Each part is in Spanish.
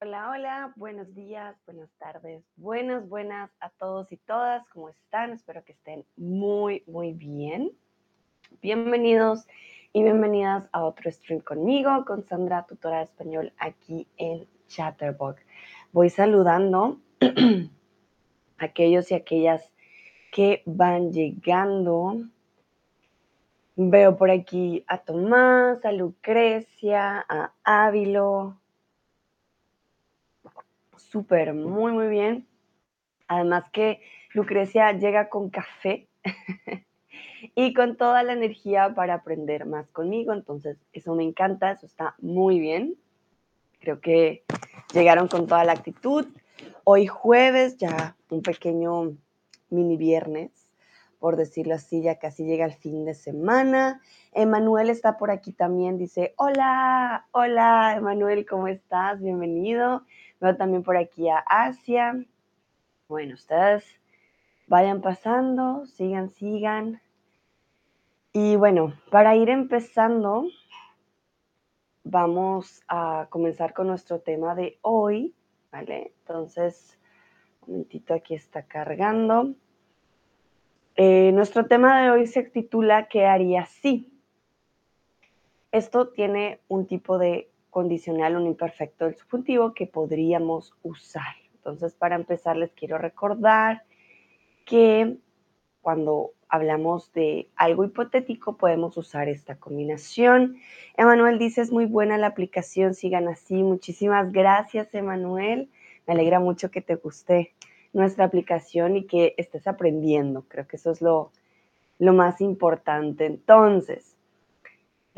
Hola, hola, buenos días, buenas tardes, buenas, buenas a todos y todas. ¿Cómo están? Espero que estén muy, muy bien. Bienvenidos y bienvenidas a otro stream conmigo, con Sandra, tutora de español aquí en Chatterbox. Voy saludando a aquellos y aquellas que van llegando. Veo por aquí a Tomás, a Lucrecia, a Ávilo, súper, muy, muy bien. Además que Lucrecia llega con café y con toda la energía para aprender más conmigo. Entonces, eso me encanta, eso está muy bien. Creo que llegaron con toda la actitud. Hoy jueves, ya un pequeño mini viernes, por decirlo así, ya casi llega el fin de semana. Emanuel está por aquí también, dice, hola, hola, Emanuel, ¿cómo estás? Bienvenido. Veo también por aquí a Asia. Bueno, ustedes vayan pasando, sigan, sigan. Y bueno, para ir empezando, vamos a comenzar con nuestro tema de hoy, ¿vale? Entonces, un momentito, aquí está cargando. Eh, nuestro tema de hoy se titula ¿Qué haría si? Esto tiene un tipo de condicional, un imperfecto del subjuntivo que podríamos usar. Entonces, para empezar, les quiero recordar que cuando hablamos de algo hipotético podemos usar esta combinación. Emanuel dice, es muy buena la aplicación, sigan así. Muchísimas gracias, Emanuel. Me alegra mucho que te guste nuestra aplicación y que estés aprendiendo. Creo que eso es lo, lo más importante. Entonces,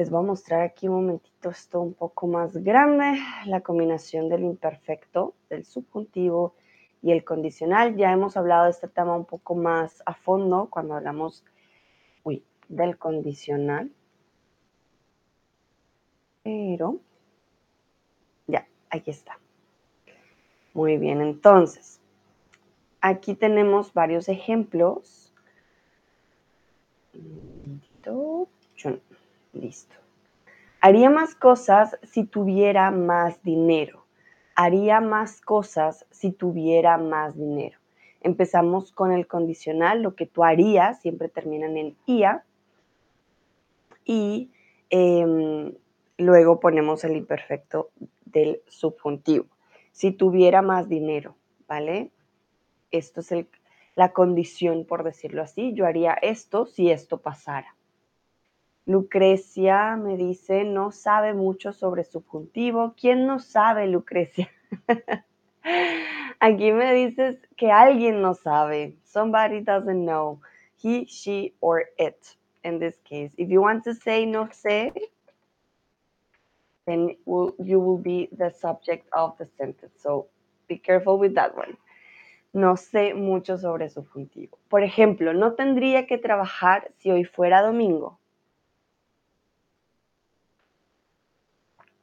les voy a mostrar aquí un momentito esto un poco más grande, la combinación del imperfecto, del subjuntivo y el condicional. Ya hemos hablado de este tema un poco más a fondo cuando hablamos uy, del condicional. Pero, ya, aquí está. Muy bien, entonces, aquí tenemos varios ejemplos. Listo. Haría más cosas si tuviera más dinero. Haría más cosas si tuviera más dinero. Empezamos con el condicional, lo que tú harías, siempre terminan en IA. Y em, luego ponemos el imperfecto del subjuntivo. Si tuviera más dinero, ¿vale? Esto es la condición, por decirlo así. Yo haría esto si esto pasara. Lucrecia me dice, no sabe mucho sobre subjuntivo. ¿Quién no sabe, Lucrecia? Aquí me dices que alguien no sabe. Somebody doesn't know. He, she, or it in this case. If you want to say no sé, then you will be the subject of the sentence. So be careful with that one. No sé mucho sobre subjuntivo. Por ejemplo, no tendría que trabajar si hoy fuera domingo.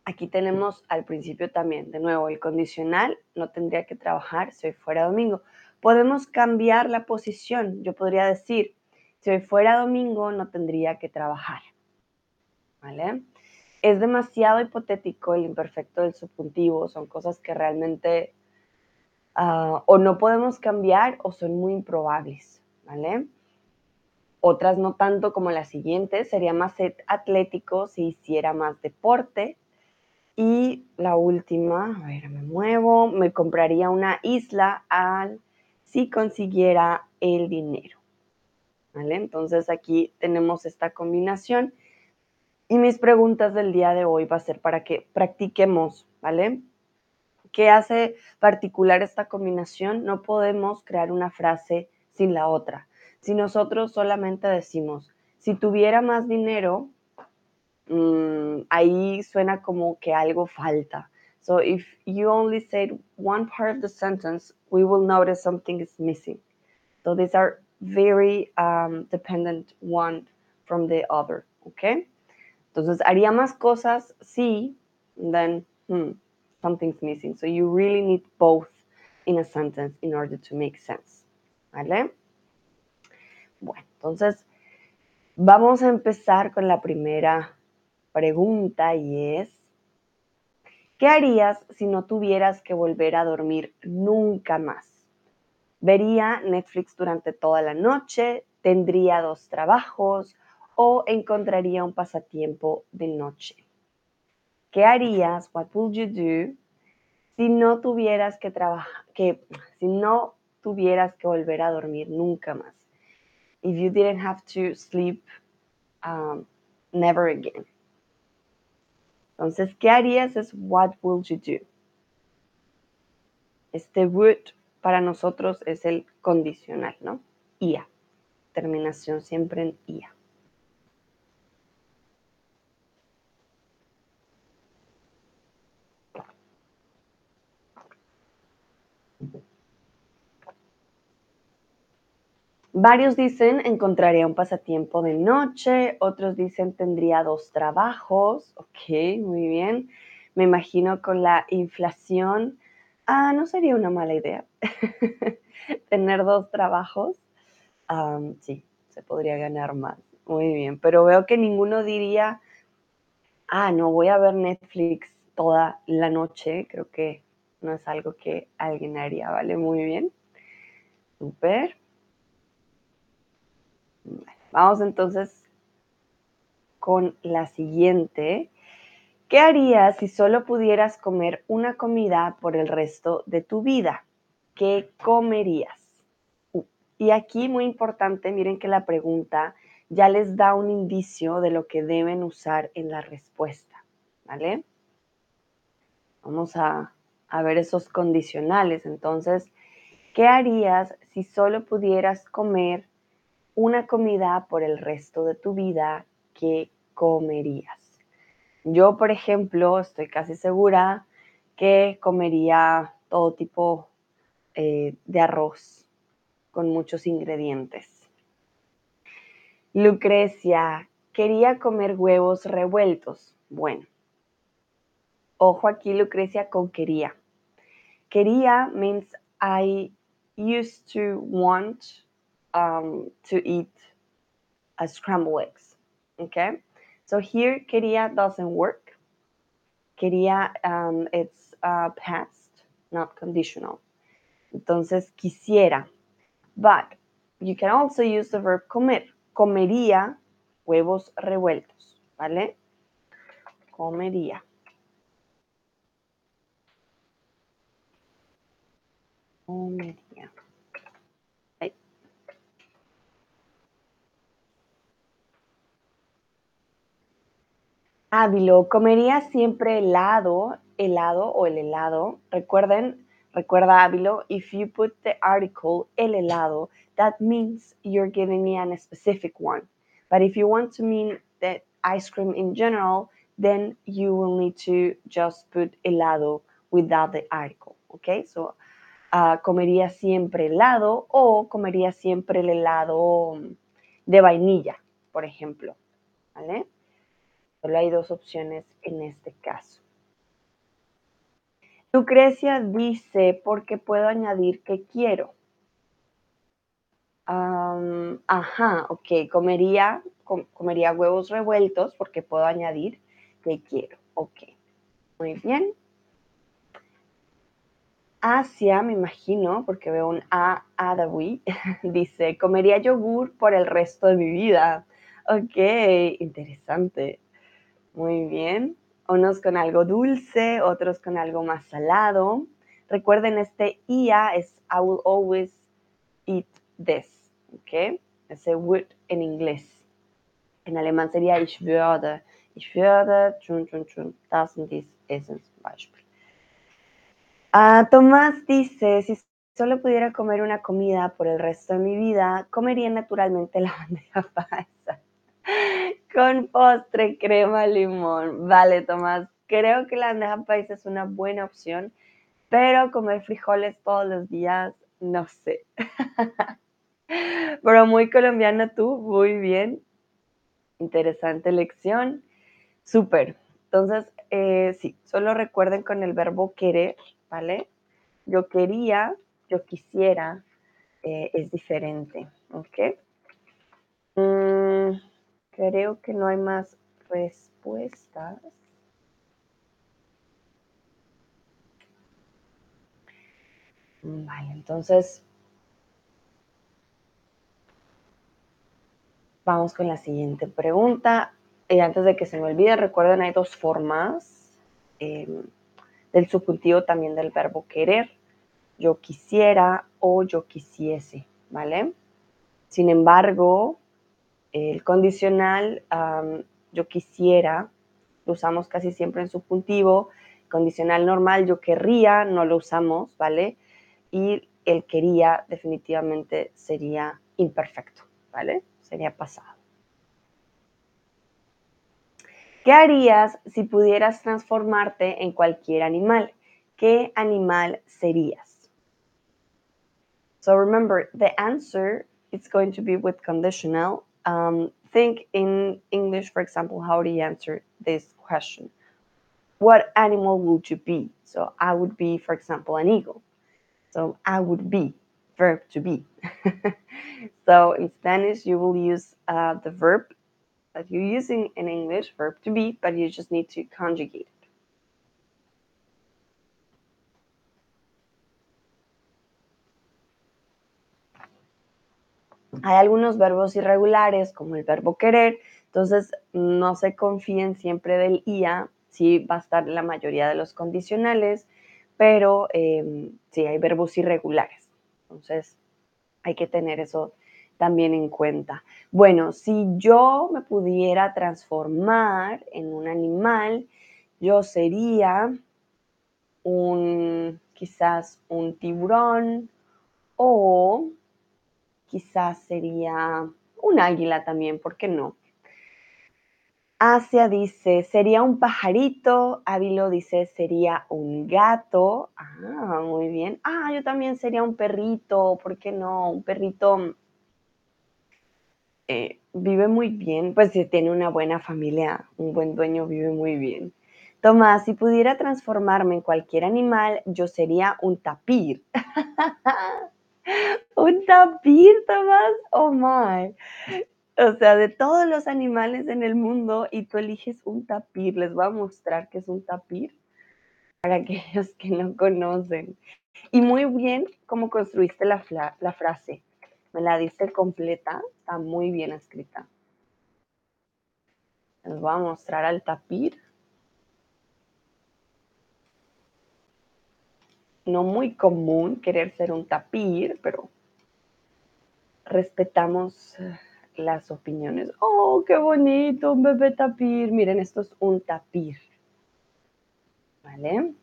Aquí tenemos al principio también, de nuevo, el condicional, no tendría que trabajar si hoy fuera domingo. Podemos cambiar la posición. Yo podría decir, si hoy fuera domingo, no tendría que trabajar. ¿Vale? Es demasiado hipotético el imperfecto del subjuntivo, son cosas que realmente ah, o no podemos cambiar o son muy improbables, ¿vale? Otras no tanto como la siguiente, sería más atlético si hiciera más deporte, y la última, a ver, me muevo, me compraría una isla al si consiguiera el dinero. ¿Vale? Entonces aquí tenemos esta combinación. Y mis preguntas del día de hoy va a ser para que practiquemos, ¿vale? ¿Qué hace particular esta combinación? No podemos crear una frase sin la otra. Si nosotros solamente decimos, si tuviera más dinero, Mm, ahí suena como que algo falta. So if you only said one part of the sentence, we will notice something is missing. So these are very um, dependent one from the other, okay? Entonces, haría más cosas, sí, then hmm, something's missing. So you really need both in a sentence in order to make sense, ¿vale? Bueno, entonces, vamos a empezar con la primera pregunta y es, ¿Qué harías si no tuvieras que volver a dormir nunca más? ¿Vería Netflix durante toda la noche? ¿Tendría dos trabajos? ¿O encontraría un pasatiempo de noche? ¿Qué harías? What would you do si no tuvieras que trabajar, que si no tuvieras que volver a dormir nunca más? If you didn't have to sleep um, never again. Entonces, ¿qué harías? Es what will you do? Este would para nosotros es el condicional, ¿no? IA. Terminación siempre en IA. Varios dicen encontraría un pasatiempo de noche, otros dicen tendría dos trabajos. Ok, muy bien. Me imagino con la inflación, ah, no sería una mala idea tener dos trabajos. sí, se podría ganar más. Muy bien, pero veo que ninguno diría, ah, no voy a ver Netflix toda la noche. Creo que no es algo que alguien haría, ¿vale? Muy bien. Súper. Vamos entonces con la siguiente. ¿Qué harías si solo pudieras comer una comida por el resto de tu vida? ¿Qué comerías? Y aquí muy importante, miren que la pregunta ya les da un indicio de lo que deben usar en la respuesta, ¿vale? Vamos a, a ver esos condicionales. Entonces, ¿qué harías si solo pudieras comer una comida por el resto de tu vida que comerías. Yo, por ejemplo, estoy casi segura que comería todo tipo eh, de arroz con muchos ingredientes. Lucrecia, quería comer huevos revueltos. Bueno, ojo aquí, Lucrecia, con quería. Quería means I used to want um, to eat a scrambled eggs. Okay, so here quería doesn't work. Quería um, it's uh, past, not conditional. Entonces quisiera, but you can also use the verb comer. Comería huevos revueltos, ¿vale? Comería. Comería. Ávilo, comería siempre helado, helado o el helado. Recuerden, recuerda Ávilo, if you put the article el helado, that means you're giving me a specific one. But if you want to mean the ice cream in general, then you will need to just put helado without the article. Okay, so uh, comería siempre helado o comería siempre el helado de vainilla, por ejemplo. ¿Vale? Solo hay dos opciones en este caso. Lucrecia dice, porque puedo añadir que quiero. ajá, ok, comería, comería huevos revueltos porque puedo añadir que quiero. Ok, muy bien. Asia, me imagino, porque veo un A, Adawi, dice, comería yogur por el resto de mi vida. Ok, interesante. Muy bien. Unos con algo dulce, otros con algo más salado. Recuerden, este IA es I will always eat this. ¿Ok? Ese would en inglés. En alemán sería ich würde. Ich würde, chun, chun, chun, das und dies essen zum. Ah, Tomás dice, si solo pudiera comer una comida por el resto de mi vida, comería naturalmente la bandeja paisa. Con postre, crema, limón. Vale, Tomás. Creo que la bandeja paisa es una buena opción, pero comer frijoles todos los días, no sé. pero muy colombiana tú, muy bien. Interesante lección. Súper. Entonces, eh, sí, solo recuerden con el verbo querer, ¿vale? Yo quería, yo quisiera, eh, es diferente, ¿ok? Mm, Creo que no hay más respuestas. Vale, entonces vamos con la siguiente pregunta. Y antes de que se me olvide, recuerden, hay dos formas em, del subjuntivo también del verbo querer. Yo quisiera o yo quisiese, ¿vale? Sin embargo, el condicional, yo quisiera, lo usamos casi siempre en subjuntivo. Condicional normal, yo querría, no lo usamos, ¿vale? Y el quería definitivamente sería imperfecto, ¿vale? Sería pasado. ¿Qué harías si pudieras transformarte en cualquier animal? ¿Qué animal serías? So remember, the answer is going to be with conditional. Um, think in English, for example, how do you answer this question? What animal would you be? So I would be, for example, an eagle. So I would be, verb to be. so in Spanish, you will use uh, the verb that you're using in English, verb to be, but you just need to conjugate Hay algunos verbos irregulares, como el verbo querer, entonces no se confíen siempre del IA, sí va a estar la mayoría de los condicionales, pero eh, sí hay verbos irregulares. Entonces hay que tener eso también en cuenta. Bueno, si yo me pudiera transformar en un animal, yo sería un, quizás un tiburón o quizás sería un águila también, ¿por qué no? Asia dice, sería un pajarito. Ávilo dice, sería un gato. Ah, muy bien. Ah, yo también sería un perrito. ¿Por qué no? Un perrito eh, vive muy bien, pues si tiene una buena familia, un buen dueño vive muy bien. Tomás, si pudiera transformarme en cualquier animal, yo sería un tapir. un tapir, Tomás, oh my. O sea, de todos los animales en el mundo y tú eliges un tapir, les voy a mostrar qué es un tapir para aquellos que no conocen. Y muy bien cómo construiste la, la frase. Me la diste completa, está muy bien escrita. Les voy a mostrar al tapir. No muy común querer ser un tapir, pero respetamos eh, las opiniones. Oh, qué bonito, un bebé tapir. Miren, esto es un tapir. ¿Vale?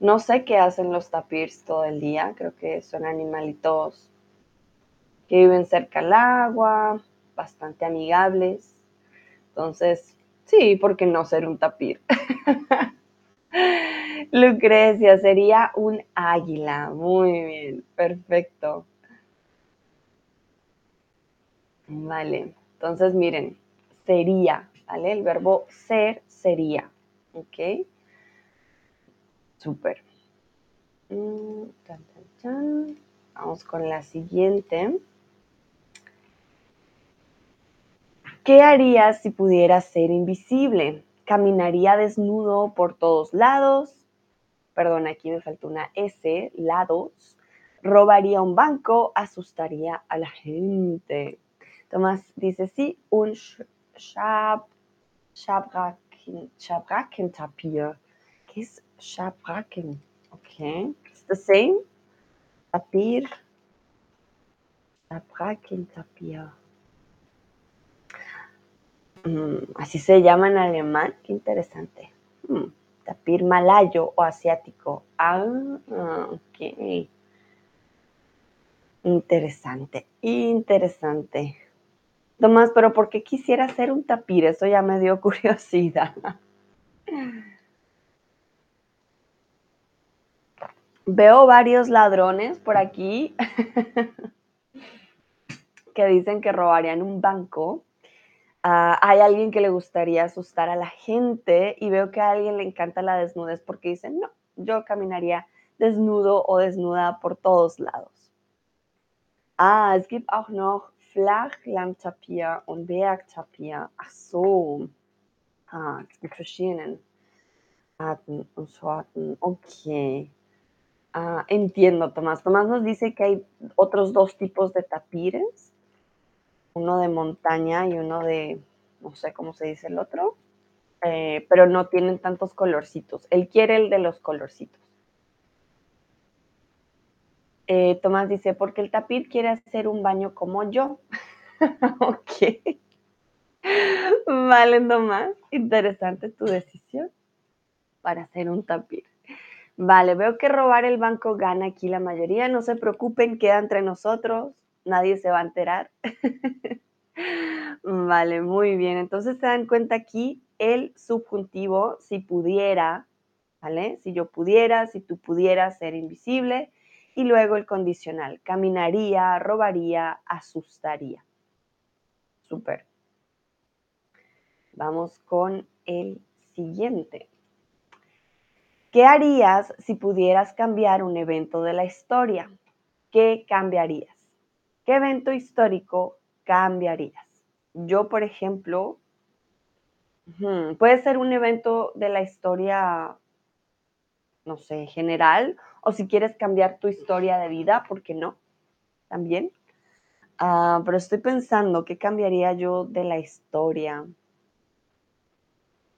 No sé qué hacen los tapirs todo el día. Creo que son animalitos que viven cerca al agua, bastante amigables. Entonces, sí, ¿por qué no ser un tapir? Lucrecia sería un águila. Muy bien, perfecto. Vale, entonces miren, sería, ¿vale? El verbo ser sería, ¿ok? Súper. Mm, Vamos con la siguiente. ¿Qué harías si pudieras ser invisible? ¿Caminaría desnudo por todos lados? Perdón, aquí me faltó una S, lados. ¿Robaría un banco? ¿Asustaría a la gente? Tomás dice sí, un Schab, Tapir. ¿Qué es Schabracken? Ok, it's the same. Tapir. Schabracken, Tapir. Mm, así se llama en alemán, qué interesante. Mm, tapir malayo o asiático. Ah, ok. Interesante, interesante. Tomás, pero ¿por qué quisiera ser un tapir? Eso ya me dio curiosidad. Veo varios ladrones por aquí que dicen que robarían un banco Ah, hay alguien que le gustaría asustar a la gente y veo que a alguien le encanta la desnudez porque dice, no, yo caminaría desnudo o desnuda por todos lados. Ah, es gibt auch noch Flachlandtapir und Bergtapir. Ach so. Ah, mit verschiedenen Arten und Sorten. Okay. Ah, entiendo, Tomás. Tomás nos dice que hay otros dos tipos de tapires, uno de montaña y uno de, no sé cómo se dice el otro, eh, pero no tienen tantos colorcitos. Él quiere el de los colorcitos. Eh, Tomás dice, porque el tapir quiere hacer un baño como yo. ok. Vale, Tomás. Interesante tu decisión para hacer un tapir. Vale, veo que robar el banco gana aquí la mayoría. No se preocupen, queda entre nosotros. Nadie se va a enterar. vale, muy bien. Entonces se dan cuenta aquí el subjuntivo, si pudiera, ¿vale? Si yo pudiera, si tú pudieras ser invisible y luego el condicional, caminaría, robaría, asustaría. Súper. Vamos con el siguiente. ¿Qué harías si pudieras cambiar un evento de la historia? ¿Qué cambiarías? ¿Qué evento histórico cambiarías? Yo, por ejemplo, puede ser un evento de la historia no sé, general, o si quieres cambiar tu historia de vida, ¿por qué no? También. Ah, pero estoy pensando, ¿qué cambiaría yo de la historia?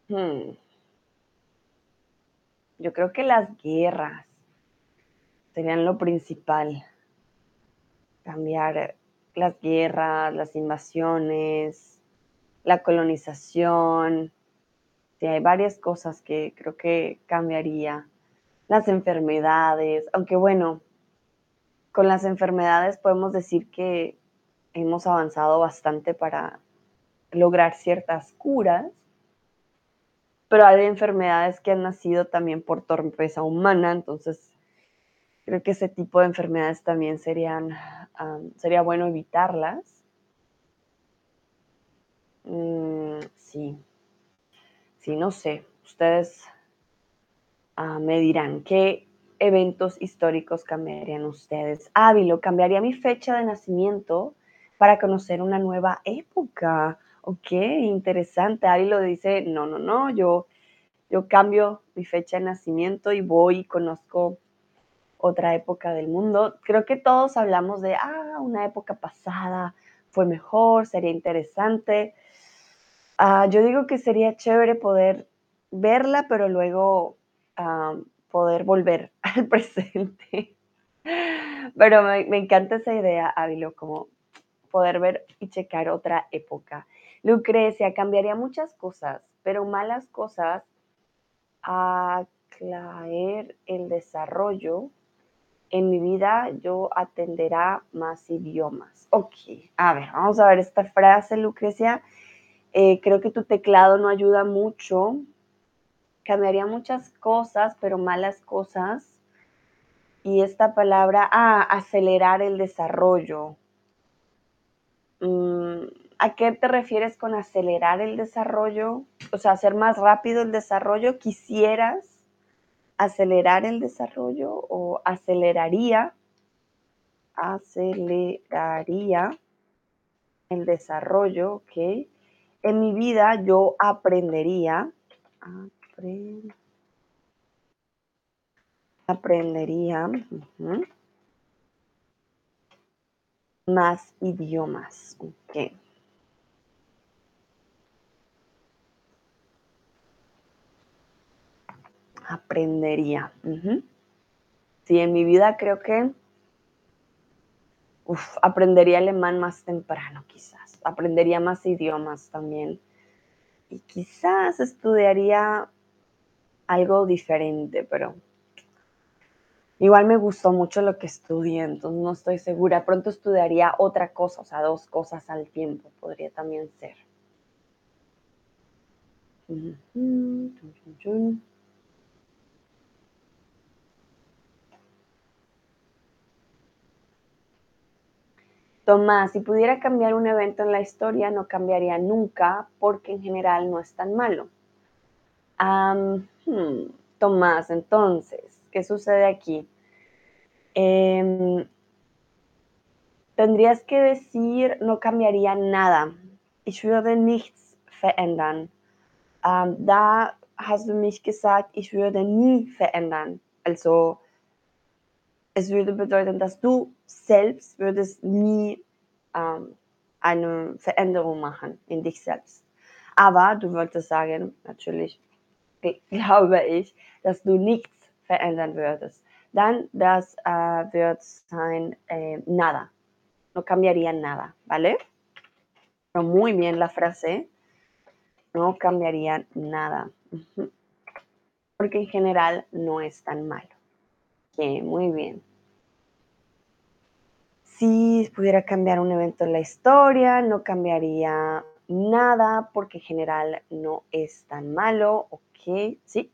Hmm. Yo creo que las guerras serían lo principal. Cambiar las guerras, las invasiones, la colonización. Sí, hay varias cosas que creo que cambiaría las enfermedades, aunque bueno, con las enfermedades podemos decir que hemos avanzado bastante para lograr ciertas curas, pero hay enfermedades que han nacido también por torpeza humana, entonces creo que ese tipo de enfermedades también serían, sería bueno evitarlas. Mm, sí, sí, no sé, ustedes Ah, me dirán, ¿qué eventos históricos cambiarían ustedes? Ávilo, cambiaría mi fecha de nacimiento para conocer una nueva época. Ok, interesante. Ávilo dice, no, no, no, yo, yo cambio mi fecha de nacimiento y voy y conozco otra época del mundo. Creo que todos hablamos de, ah, una época pasada fue mejor, sería interesante. Ah, yo digo que sería chévere poder verla, pero luego poder volver al presente. Pero me, encanta esa idea, Ávilo, como poder ver y checar otra época. Lucrecia, cambiaría muchas cosas, pero malas cosas, aclarar el desarrollo. En mi vida yo atenderá más idiomas. Ok, a ver, vamos a ver esta frase, Lucrecia. Eh, creo que tu teclado no ayuda mucho cambiaría muchas cosas, pero malas cosas. Y esta palabra, ah, acelerar el desarrollo. Mm, ¿A qué te refieres con acelerar el desarrollo? O sea, hacer más rápido el desarrollo. ¿Quisieras acelerar el desarrollo o aceleraría? Aceleraría el desarrollo, ok. En mi vida yo aprendería aprendería más idiomas. Aprendería. Sí, en mi vida creo que aprendería alemán más temprano, quizás. Aprendería más idiomas también. Y quizás estudiaría algo diferente, pero igual me gustó mucho lo que estudié, entonces no estoy segura. Pronto estudiaría otra cosa, o sea, dos cosas al tiempo podría también ser. Tomás, si pudiera cambiar un evento en la historia, no cambiaría nunca porque en general no es tan malo. Hmm, Tomás, entonces, ¿qué sucede aquí? Em, tendrías que decir, no cambiaría nada. Ich würde nichts verändern. da hast du mich gesagt, ich würde nie verändern. Also, es würde bedeuten, dass du selbst würdest nie ähm, eine Veränderung machen in dich selbst. Aber du wolltest sagen, natürlich glaube ich, dass du nichts verändern würdest. Dann das äh, wird sein äh, nada. No cambiaría nada, ¿vale? Pero muy bien la frase. No cambiaría nada. Porque en general no es tan malo. Sí, muy bien. Si pudiera cambiar un evento en la historia, no cambiaría nada porque en general no es tan malo. Ok, sí.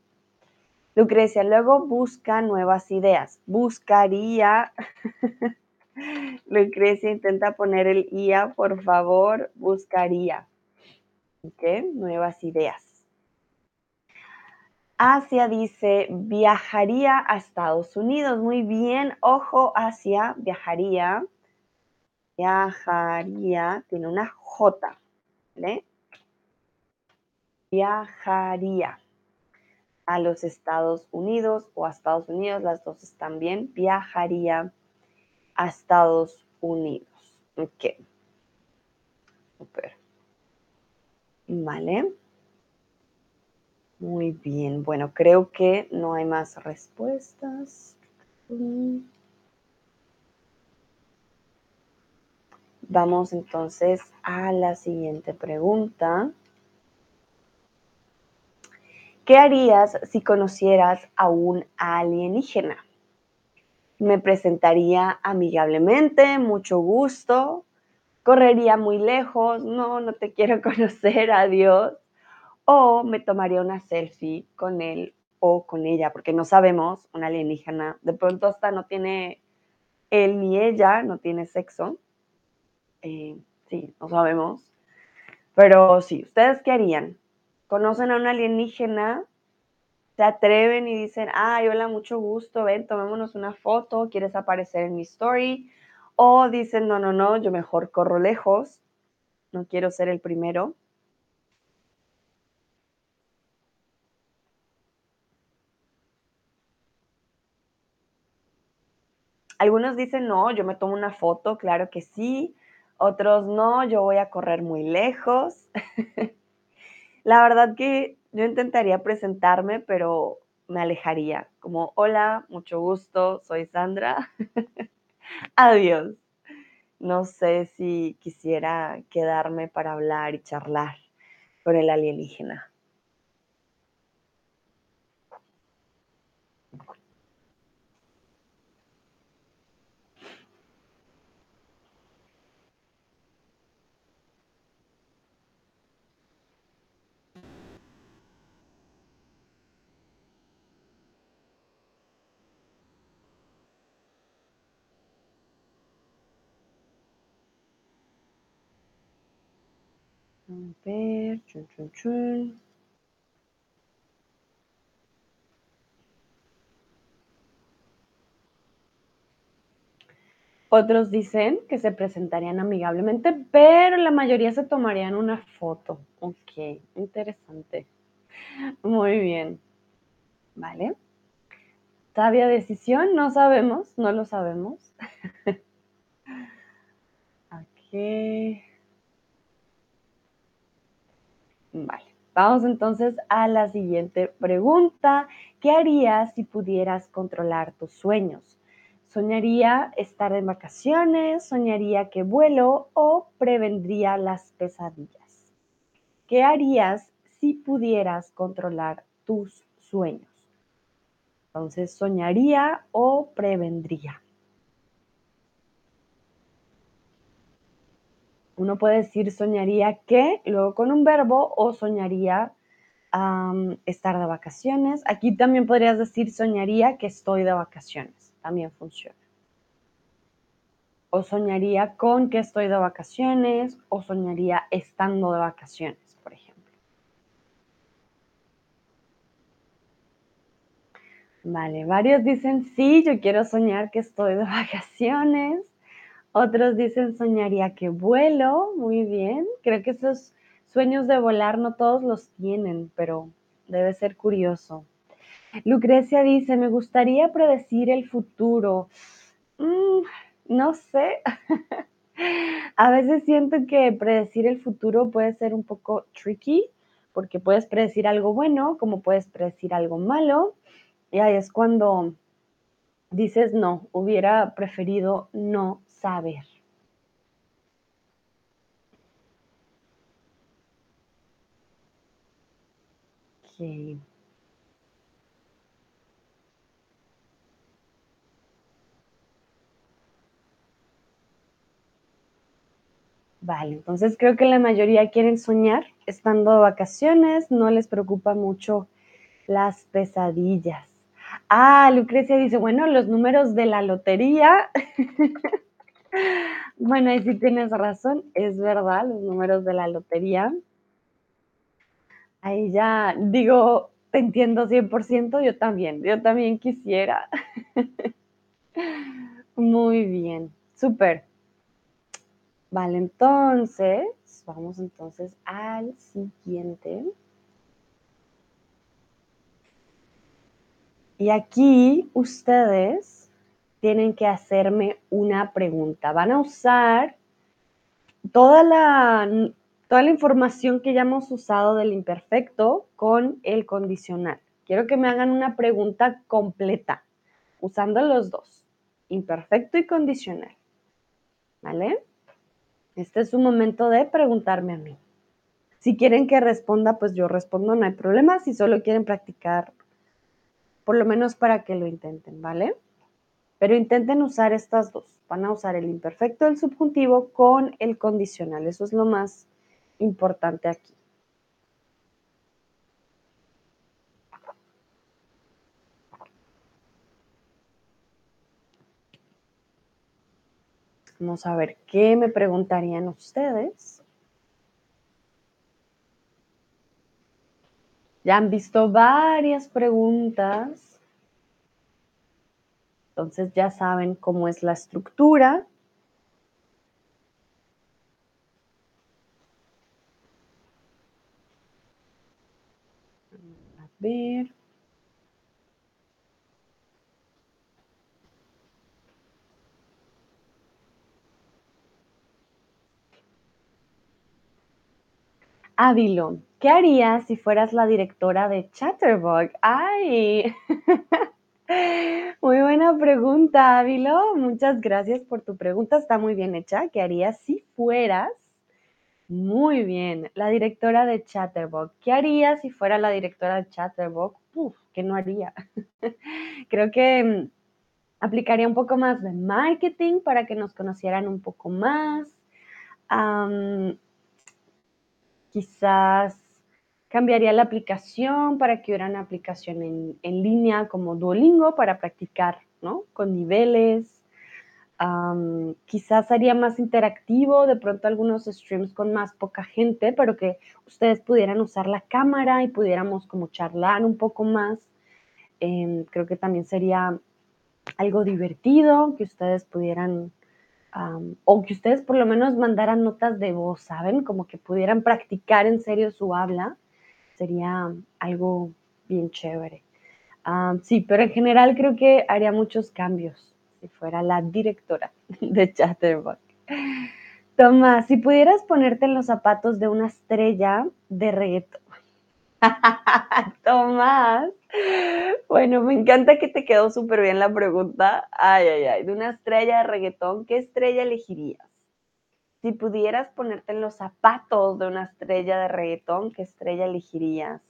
Lucrecia, luego busca nuevas ideas. Buscaría. Lucrecia, intenta poner el IA, por favor. Buscaría. Ok, nuevas ideas. Asia dice, viajaría a Estados Unidos. Muy bien, ojo, Asia, viajaría. Viajaría, tiene una J, ¿vale? Viajaría a los Estados Unidos o a Estados Unidos, las dos están bien. Viajaría a Estados Unidos. Ok. Super. Vale. Muy bien, bueno, creo que no hay más respuestas. Vamos entonces a la siguiente pregunta. ¿Qué harías si conocieras a un alienígena? Me presentaría amigablemente, mucho gusto, correría muy lejos, no, no te quiero conocer, adiós o me tomaría una selfie con él o con ella, porque no sabemos, una alienígena, de pronto hasta no tiene él ni ella, no tiene sexo. Eh, sí, no sabemos. Pero sí, ¿ustedes qué harían? ¿Conocen a una alienígena? ¿Se atreven y dicen, ay, hola, mucho gusto, ven, tomémonos una foto, quieres aparecer en mi story? O dicen, no, no, no, yo mejor corro lejos, no quiero ser el primero. Algunos dicen, no, yo me tomo una foto, claro que sí. Otros, no, yo voy a correr muy lejos. La verdad que yo intentaría presentarme, pero me alejaría. Como, hola, mucho gusto, soy Sandra. Adiós. No sé si quisiera quedarme para hablar y charlar con el alienígena. Ver, chun, chun, chun. Otros dicen que se presentarían amigablemente, pero la mayoría se tomarían una foto. Ok, interesante. Muy bien. Vale. Sabia decisión, no sabemos, no lo sabemos. ok. Vale, vamos entonces a la siguiente pregunta. ¿Qué harías si pudieras controlar tus sueños? ¿Soñaría estar en vacaciones? ¿Soñaría que vuelo o prevendría las pesadillas? ¿Qué harías si pudieras controlar tus sueños? Entonces, ¿soñaría o prevendría? Uno puede decir soñaría que, luego con un verbo, o soñaría estar de vacaciones. Aquí también podrías decir soñaría que estoy de vacaciones. También funciona. O soñaría con que estoy de vacaciones, o soñaría estando de vacaciones, por ejemplo. Vale, varios dicen sí, yo quiero soñar que estoy de vacaciones. Otros dicen soñaría que vuelo, muy bien. Creo que esos sueños de volar no todos los tienen, pero debe ser curioso. Lucrecia dice, me gustaría predecir el futuro. Mm, no sé. A veces siento que predecir el futuro puede ser un poco tricky, porque puedes predecir algo bueno, como puedes predecir algo malo, y ahí es cuando dices, no, hubiera preferido no saber. Ok. Vale, entonces creo que la mayoría quieren soñar estando de vacaciones, no les preocupa mucho las pesadillas. Ah, Lucrecia dice, bueno, los números de la lotería. bueno, ahí sí tienes razón, es verdad, los números de la lotería. Ahí ya digo, te entiendo 100%, yo también, yo también quisiera. Muy bien, súper. Vale, entonces, vamos entonces al siguiente. Y aquí ustedes tienen que hacerme una pregunta. Van a usar toda la, toda la información que ya hemos usado del imperfecto con el condicional. Quiero que me hagan una pregunta completa, usando los dos, imperfecto y condicional. ¿Vale? Este es un momento de preguntarme a mí. Si quieren que responda, pues yo respondo, no hay problema. Si solo quieren practicar, por lo menos para que lo intenten, ¿vale? Pero intenten usar estas dos. Van a usar el imperfecto del subjuntivo con el condicional. Eso es lo más importante aquí. Vamos a ver qué me preguntarían ustedes. Ya han visto varias preguntas. Entonces ya saben cómo es la estructura. A ver. Ávilo, ¿qué harías si fueras la directora de Chatterbug? ¡Ay! muy buena pregunta, Ávilo. Muchas gracias por tu pregunta. Está muy bien hecha. ¿Qué harías si fueras? Muy bien, la directora de Chatterbug. ¿Qué harías si fuera la directora de Chatterbug? Uf, ¿qué no haría? Creo que mm, aplicaría un poco más de marketing para que nos conocieran un poco más quizás cambiaría la aplicación para que hubiera una aplicación en, línea como Duolingo para practicar, ¿no? Con niveles. quizás haría más interactivo, de pronto algunos streams con más poca gente, pero que ustedes pudieran usar la cámara y pudiéramos como charlar un poco más. Em, creo que también sería algo divertido, que ustedes pudieran o que ustedes por lo menos mandaran notas de voz, ¿saben? Como que pudieran practicar en serio su habla, sería algo bien chévere. sí, pero en general creo que haría muchos cambios si fuera la directora de Chatterbox. Tomás, si pudieras ponerte en los zapatos de una estrella de reggaetón. Tomás, bueno, me encanta que te quedó súper bien la pregunta. Ay, ay, ay, de una estrella de reggaetón, ¿qué estrella elegirías? Si pudieras ponerte en los zapatos de una estrella de reggaetón, ¿qué estrella elegirías?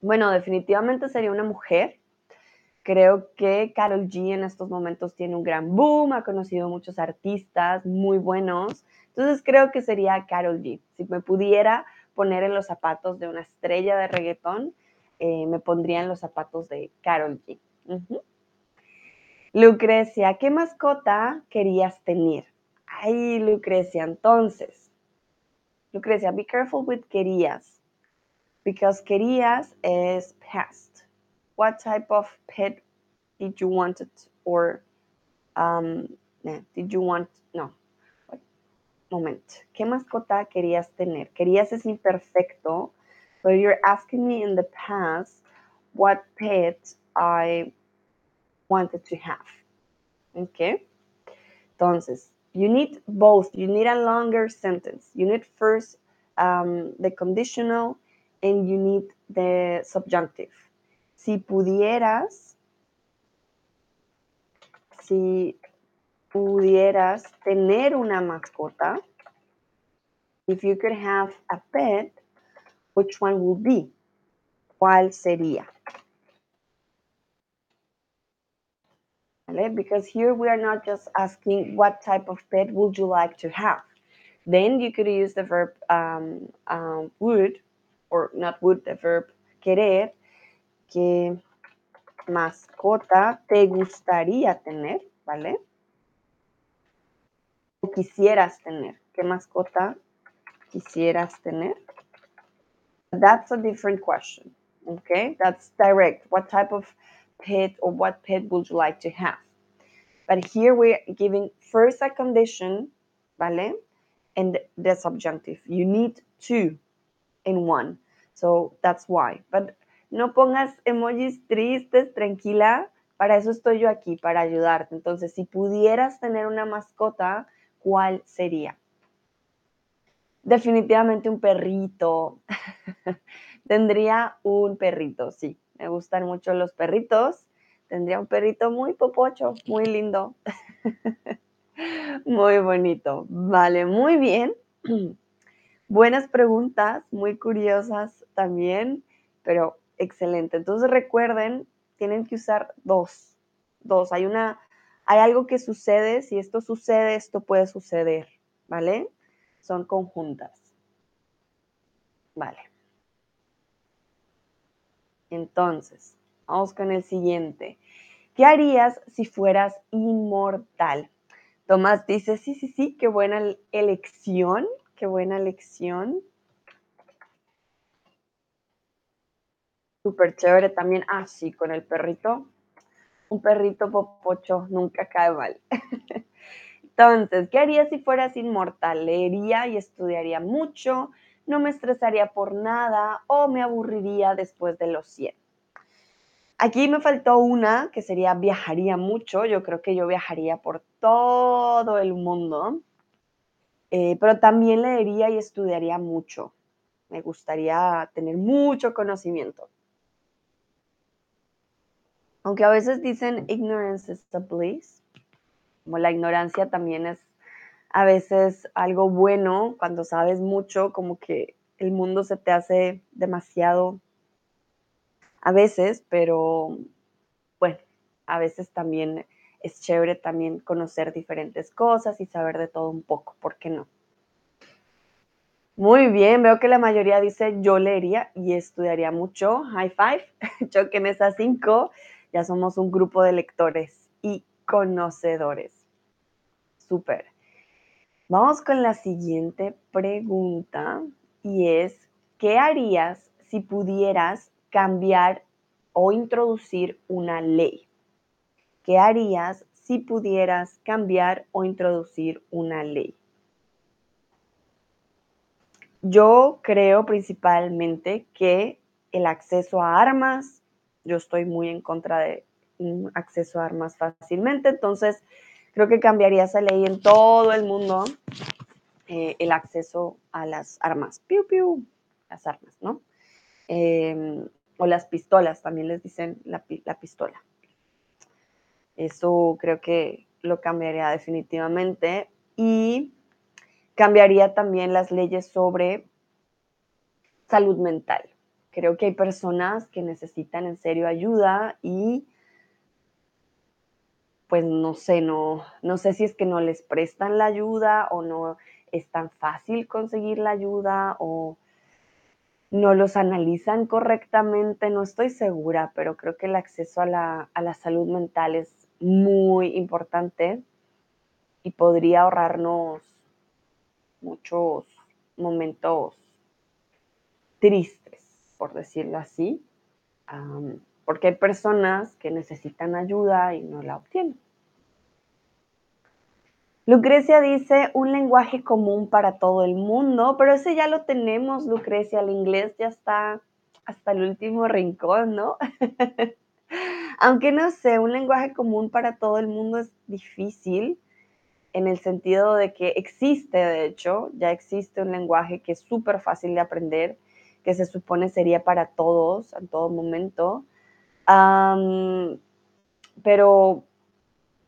bueno, definitivamente sería una mujer. Creo que Carol G en estos momentos tiene un gran boom, ha conocido muchos artistas muy buenos. Entonces creo que sería Carol G. Si me pudiera poner en los zapatos de una estrella de reggaetón, eh, me pondría en los zapatos de Carol G. Lucrecia, ¿qué mascota querías tener? Ay, Lucrecia, entonces. Lucrecia, be careful with querías. Because querías is past. What type of pet did you want it? Or um, did you want, no, moment, ¿qué mascota querías tener? Querías es imperfecto, but you're asking me in the past what pet I wanted to have. Okay? Entonces, you need both. You need a longer sentence. You need first um, the conditional and you need the subjunctive. Si pudieras, si pudieras tener una mascota, if you could have a pet, which one would be? ¿Cuál sería? Because here we are not just asking what type of pet would you like to have. Then you could use the verb um, um, would, or not would, the verb querer, ¿Qué mascota te gustaría tener? ¿Vale? O quisieras tener. ¿Qué mascota quisieras tener? That's a different question. Okay, that's direct. What type of pet or what pet would you like to have? But here we're giving first a condition, ¿vale? And the subjunctive. You need two in one. So that's why. But no pongas emojis tristes, tranquila. Para eso estoy yo aquí, para ayudarte. Entonces, si pudieras tener una mascota, ¿cuál sería? Definitivamente un perrito. Tendría un perrito, sí. Me gustan mucho los perritos. Tendría un perrito muy popocho, muy lindo. muy bonito. Vale, muy bien. Buenas preguntas, muy curiosas también, pero excelente. Entonces recuerden, tienen que usar dos. Dos. Hay una, hay algo que sucede. Si esto sucede, esto puede suceder. ¿Vale? Son conjuntas. Vale. Entonces, vamos con el siguiente. ¿Qué harías si fueras inmortal? Tomás dice, sí, sí, sí, qué buena elección, qué buena elección. Súper chévere también. Ah, sí, con el perrito. Un perrito popocho nunca cae mal. Entonces, ¿qué haría si fueras inmortal? Leería y estudiaría mucho, no me estresaría por nada o me aburriría después de los 100. Aquí me faltó una que sería viajaría mucho. Yo creo que yo viajaría por todo el mundo, eh, pero también leería y estudiaría mucho. Me gustaría tener mucho conocimiento. Aunque a veces dicen ignorance is a bliss, como la ignorancia también es a veces algo bueno cuando sabes mucho, como que el mundo se te hace demasiado a veces, pero bueno, a veces también es chévere también conocer diferentes cosas y saber de todo un poco, ¿por qué no? Muy bien, veo que la mayoría dice yo leería y estudiaría mucho. High five, choquen esas cinco. Ya somos un grupo de lectores y conocedores. Súper. Vamos con la siguiente pregunta y es, ¿qué harías si pudieras cambiar o introducir una ley? ¿Qué harías si pudieras cambiar o introducir una ley? Yo creo principalmente que el acceso a armas, yo estoy muy en contra de un acceso a armas fácilmente, entonces Creo que cambiaría esa ley en todo el mundo, eh, el acceso a las armas. Piu, piu, las armas, ¿no? Em, o las pistolas, también les dicen la, la pistola. Eso creo que lo cambiaría definitivamente. Y cambiaría también las leyes sobre salud mental. Creo que hay personas que necesitan en serio ayuda y pues no sé, no, no sé si es que no les prestan la ayuda o no es tan fácil conseguir la ayuda o no los analizan correctamente, no estoy segura, pero creo que el acceso a la, a la salud mental es muy importante y podría ahorrarnos muchos momentos tristes, por decirlo así porque hay personas que necesitan ayuda y no la obtienen. Lucrecia dice un lenguaje común para todo el mundo, pero ese ya lo tenemos, Lucrecia, el inglés ya está hasta el último rincón, ¿no? Aunque no sé, un lenguaje común para todo el mundo es difícil en el sentido de que existe, de hecho, ya existe un lenguaje que es súper fácil de aprender, que se supone sería para todos en todo momento. Pero,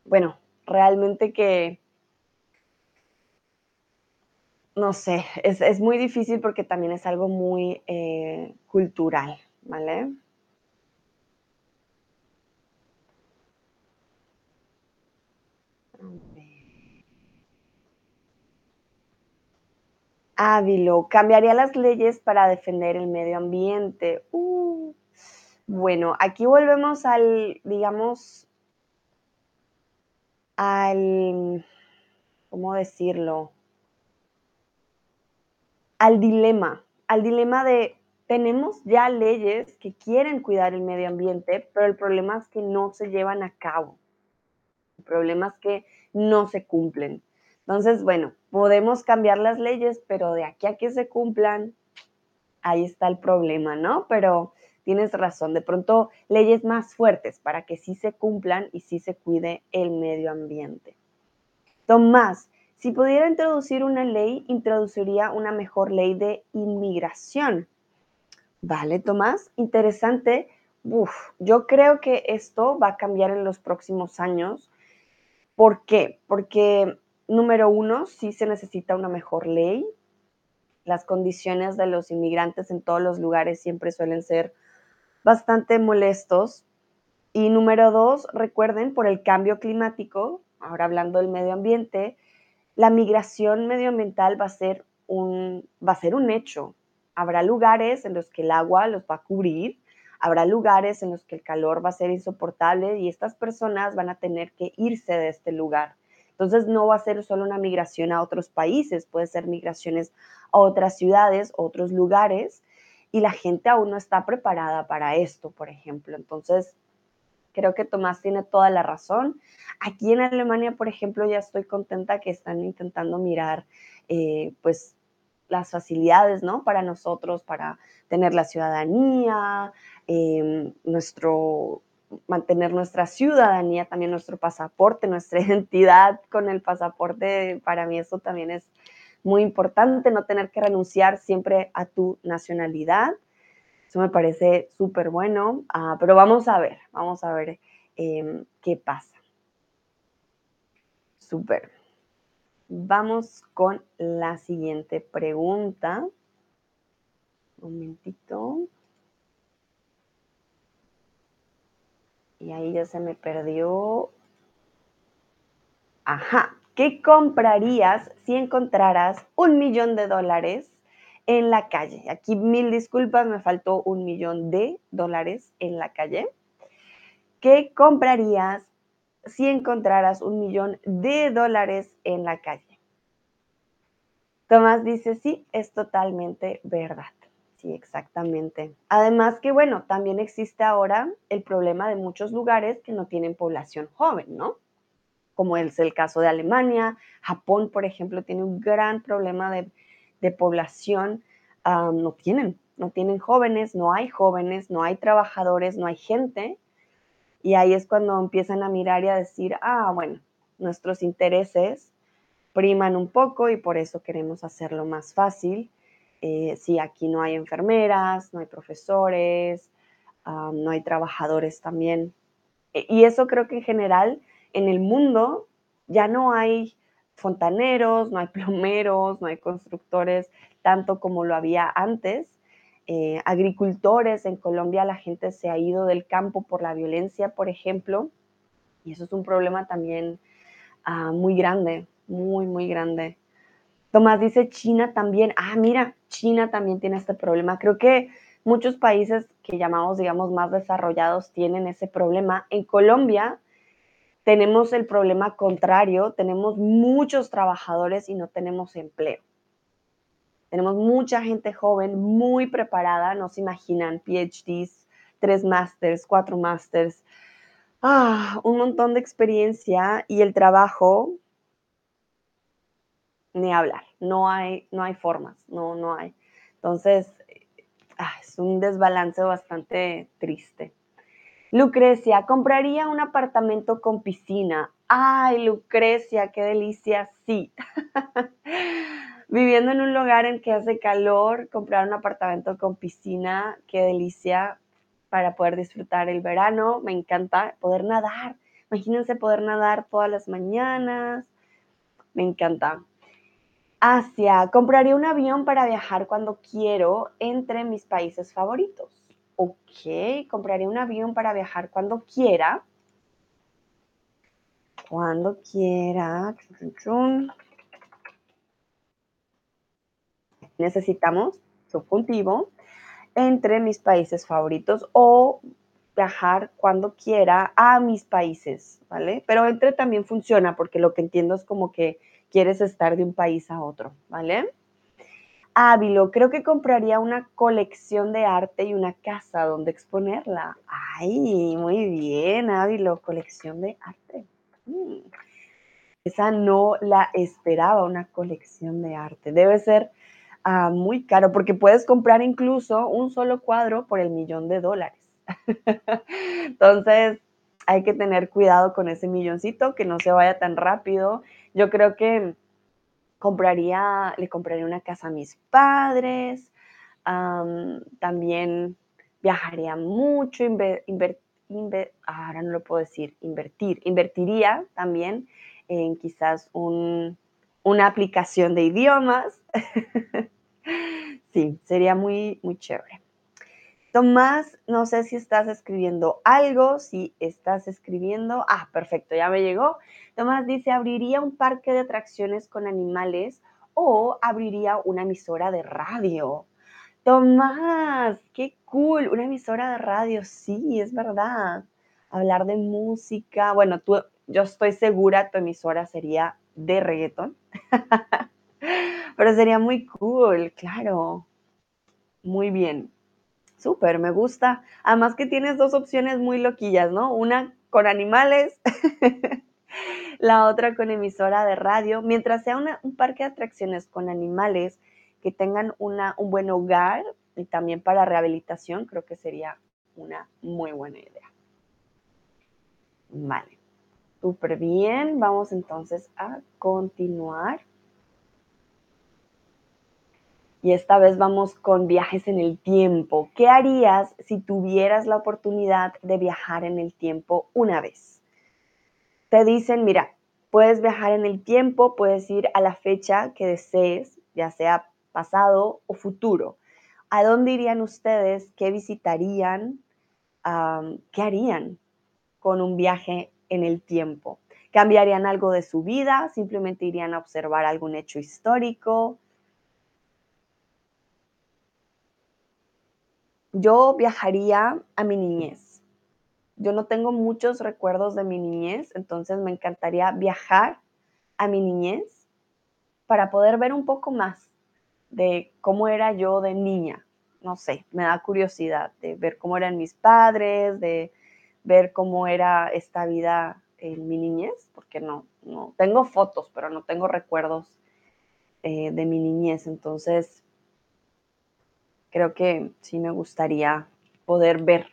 bueno, realmente que, no sé, es, muy difícil porque también es algo muy eh, cultural, ¿vale? Ávilo, cambiaría las leyes para defender el medio ambiente. Uh, bueno, aquí volvemos al, digamos, al, ¿cómo decirlo? Al dilema, al dilema de, tenemos ya leyes que quieren cuidar el medio ambiente, pero el problema es que no se llevan a cabo. El problema es que no se cumplen. Entonces, bueno, podemos cambiar las leyes, pero de aquí a que se cumplan, ahí está el problema, ¿no? Pero tienes razón, de pronto leyes más fuertes para que sí se cumplan y sí se cuide el medio ambiente. Tomás, si pudiera introducir una ley, introduciría una mejor ley de inmigración. Vale, Tomás, interesante. Uf, yo creo que esto va a cambiar en los próximos años. ¿Por qué? Porque Número uno, sí se necesita una mejor ley. Las condiciones de los inmigrantes en todos los lugares siempre suelen ser bastante molestos. Y número dos, recuerden, por el cambio climático, ahora hablando del medio ambiente, la migración medioambiental va a ser un, va a ser un hecho. Habrá lugares en los que el agua los va a cubrir, habrá lugares en los que el calor va a ser insoportable y estas personas van a tener que irse de este lugar. Entonces no va a ser solo una migración a otros países, puede ser migraciones a otras ciudades, otros lugares, y la gente aún no está preparada para esto, por ejemplo. Entonces, creo que Tomás tiene toda la razón. Aquí en Alemania, por ejemplo, ya estoy contenta que están intentando mirar, eh, pues, las facilidades, ¿no? Para nosotros, para tener la ciudadanía, em, nuestro mantener nuestra ciudadanía, también nuestro pasaporte, nuestra identidad con el pasaporte, para mí eso también es muy importante, no tener que renunciar siempre a tu nacionalidad. Eso me parece súper bueno, ah, pero vamos a ver, vamos a ver em, qué pasa. Súper. Vamos con la siguiente pregunta. Un momentito. Y ahí ya se me perdió. Ajá. ¿Qué comprarías si encontraras un millón de dólares en la calle? Aquí mil disculpas, me faltó un millón de dólares en la calle. ¿Qué comprarías si encontraras un millón de dólares en la calle? Tomás dice, sí, es totalmente verdad. Sí, exactamente. Además que, bueno, también existe ahora el problema de muchos lugares que no tienen población joven, ¿no? Como es el caso de Alemania, Japón, por ejemplo, tiene un gran problema de, población. no tienen, no tienen jóvenes, no hay jóvenes, no hay trabajadores, no hay gente. Y ahí es cuando empiezan a mirar y a decir, ah, bueno, nuestros intereses priman un poco y por eso queremos hacerlo más fácil eh, si aquí no hay enfermeras, no hay profesores, no hay trabajadores también. E, y eso creo que en general en el mundo ya no hay fontaneros, no hay plomeros, no hay constructores, tanto como lo había antes. Eh, agricultores, en Colombia la gente se ha ido del campo por la violencia, por ejemplo, y eso es un problema también ah, muy grande, muy, muy grande. Tomás dice China también. Ah, mira, China también tiene este problema. Creo que muchos países que llamamos, digamos, más desarrollados tienen ese problema. En Colombia tenemos el problema contrario, tenemos muchos trabajadores y no tenemos empleo. Tenemos mucha gente joven, muy preparada, no se imaginan, PhDs, tres másters, cuatro másters, ah, un montón de experiencia y el trabajo ni hablar, no hay, no hay formas, no, no hay. Entonces, ah, es un desbalance bastante triste. Lucrecia, compraría un apartamento con piscina. Ay, Lucrecia, qué delicia, sí. Viviendo en un lugar en que hace calor, comprar un apartamento con piscina, qué delicia para poder disfrutar el verano. Me encanta poder nadar. Imagínense poder nadar todas las mañanas. Me encanta. Asia, compraría un avión para viajar cuando quiero entre mis países favoritos. Ok, compraría un avión para viajar cuando quiera. Cuando quiera. Necesitamos subjuntivo entre mis países favoritos o viajar cuando quiera a mis países, ¿vale? Pero entre también funciona porque lo que entiendo es como que quieres estar de un país a otro, ¿vale? Ávilo, creo que compraría una colección de arte y una casa donde exponerla. Ay, muy bien, Ávilo, colección de arte. Mm. Esa no la esperaba, una colección de arte. Debe ser ah, muy caro porque puedes comprar incluso un solo cuadro por el millón de dólares. Entonces, hay que tener cuidado con ese milloncito, que no se vaya tan rápido. Yo creo que compraría, le compraría una casa a mis padres, también viajaría mucho, ahora no lo puedo decir, invertir, invertiría también en quizás una aplicación de idiomas. sí, sería muy, muy chévere. Tomás, no sé si estás escribiendo algo, si estás escribiendo, ah, perfecto, ya me llegó. Tomás dice, abriría un parque de atracciones con animales o abriría una emisora de radio. Tomás, qué cool, una emisora de radio, sí, es verdad. Hablar de música, bueno, tú, yo estoy segura tu emisora sería de reggaeton, pero sería muy cool, claro. Muy bien. Súper, me gusta. Además que tienes dos opciones muy loquillas, ¿no? Una con animales, la otra con emisora de radio. Mientras sea un parque de atracciones con animales que tengan un buen hogar y también para rehabilitación, creo que sería una muy buena idea. Vale, súper bien. Vamos entonces a continuar. Y esta vez vamos con viajes en el tiempo. ¿Qué harías si tuvieras la oportunidad de viajar en el tiempo una vez? Te dicen, mira, puedes viajar en el tiempo, puedes ir a la fecha que desees, ya sea pasado o futuro. ¿A dónde irían ustedes? ¿Qué visitarían? ¿Qué harían con un viaje en el tiempo? ¿Cambiarían algo de su vida? ¿Simplemente irían a observar algún hecho histórico? Yo viajaría a mi niñez. Yo no tengo muchos recuerdos de mi niñez, entonces me encantaría viajar a mi niñez para poder ver un poco más de cómo era yo de niña. No sé, me da curiosidad de ver cómo eran mis padres, de ver cómo era esta vida en mi niñez, porque no, no tengo fotos, pero no tengo recuerdos eh, de mi niñez. Entonces, creo que sí me gustaría poder ver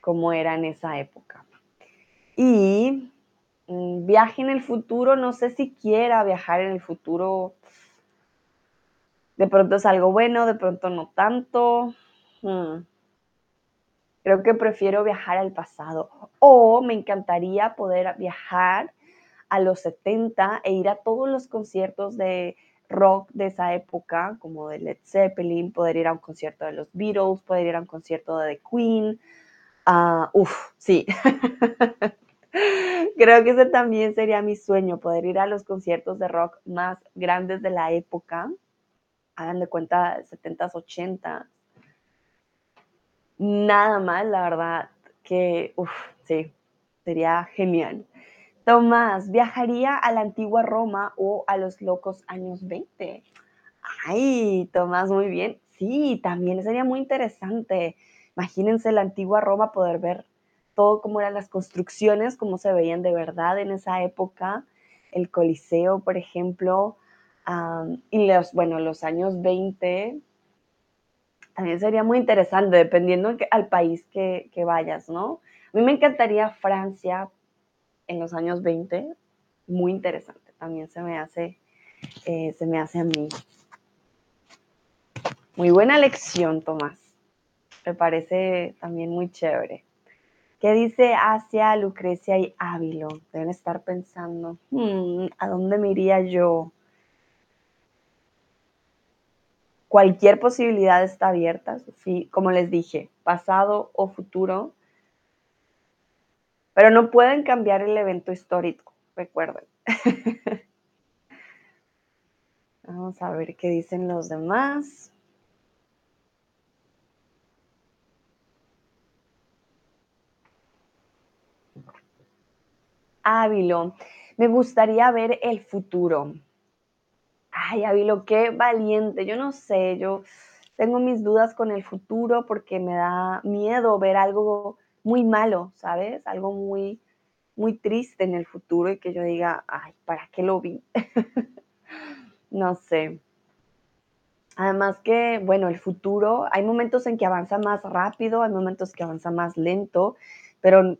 cómo era en esa época. Y mm, viaje en el futuro, no sé si quiera viajar en el futuro. De pronto es algo bueno, de pronto no tanto. Hmm. Creo que prefiero viajar al pasado. O me encantaría poder viajar a los 70 e ir a todos los conciertos de rock de esa época, como de Led Zeppelin, poder ir a un concierto de los Beatles, poder ir a un concierto de The Queen. Uh, uf, sí. Creo que ese también sería mi sueño, poder ir a los conciertos de rock más grandes de la época. Hagan de cuenta, 70s, 80 Nada más, la verdad, que, uf, sí, sería genial. Tomás, ¿viajaría a la antigua Roma o a los locos años 20? Ay, Tomás, muy bien. Sí, también sería muy interesante. Imagínense la antigua Roma, poder ver todo cómo eran las construcciones, cómo se veían de verdad en esa época, el Coliseo, por ejemplo, y los, bueno, los años 20, también sería muy interesante, dependiendo al país que, que vayas, ¿no? A mí me encantaría Francia en los años 20, muy interesante, también se me hace, eh, se me hace a mí. Muy buena lección, Tomás. Me parece también muy chévere. ¿Qué dice Asia, Lucrecia y Ávilo? Deben estar pensando, hmm, ¿a dónde me iría yo? Cualquier posibilidad está abierta, sí, como les dije, pasado o futuro, pero no pueden cambiar el evento histórico, recuerden. Vamos a ver qué dicen los demás. Ávilo, me gustaría ver el futuro. Ay, Ávilo, qué valiente. Yo no sé, yo tengo mis dudas con el futuro porque me da miedo ver algo muy malo, ¿sabes? Algo muy, muy triste en el futuro y que yo diga, ay, ¿para qué lo vi? no sé. Además que, bueno, el futuro, hay momentos en que avanza más rápido, hay momentos que avanza más lento, pero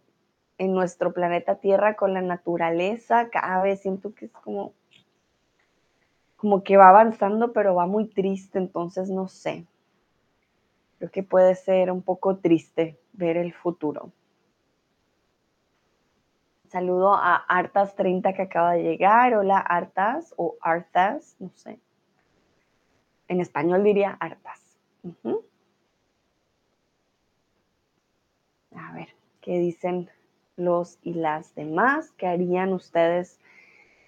en nuestro planeta Tierra con la naturaleza, cada vez siento que es como, como que va avanzando, pero va muy triste, entonces no sé. Creo que puede ser un poco triste ver el futuro. Saludo a Artas30 que acaba de llegar. Hola Artas o Artas, no sé. En español diría Artas. A ver, ¿qué dicen los y las demás? ¿Qué harían ustedes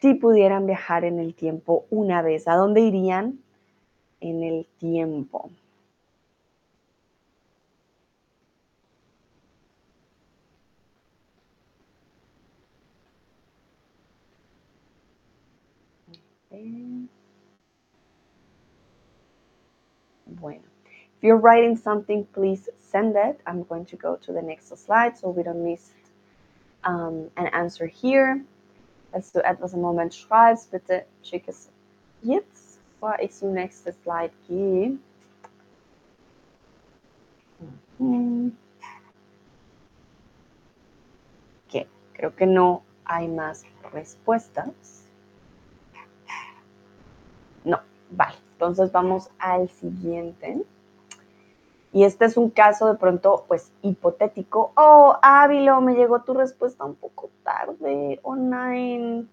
si pudieran viajar en el tiempo una vez? ¿A dónde irían en el tiempo? Bueno, if you're writing something, please send it. I'm going to go to the next slide so we don't miss um, an answer here. Als du etwas im Moment schreibst, bitte schick es jetzt, bevor ich zum nächsten Slide gehe. Ok, creo que no hay más respuestas. Vale. Entonces vamos al siguiente. Y este es un caso de pronto, pues, hipotético. Oh, Ávilo, me llegó tu respuesta un poco tarde, online.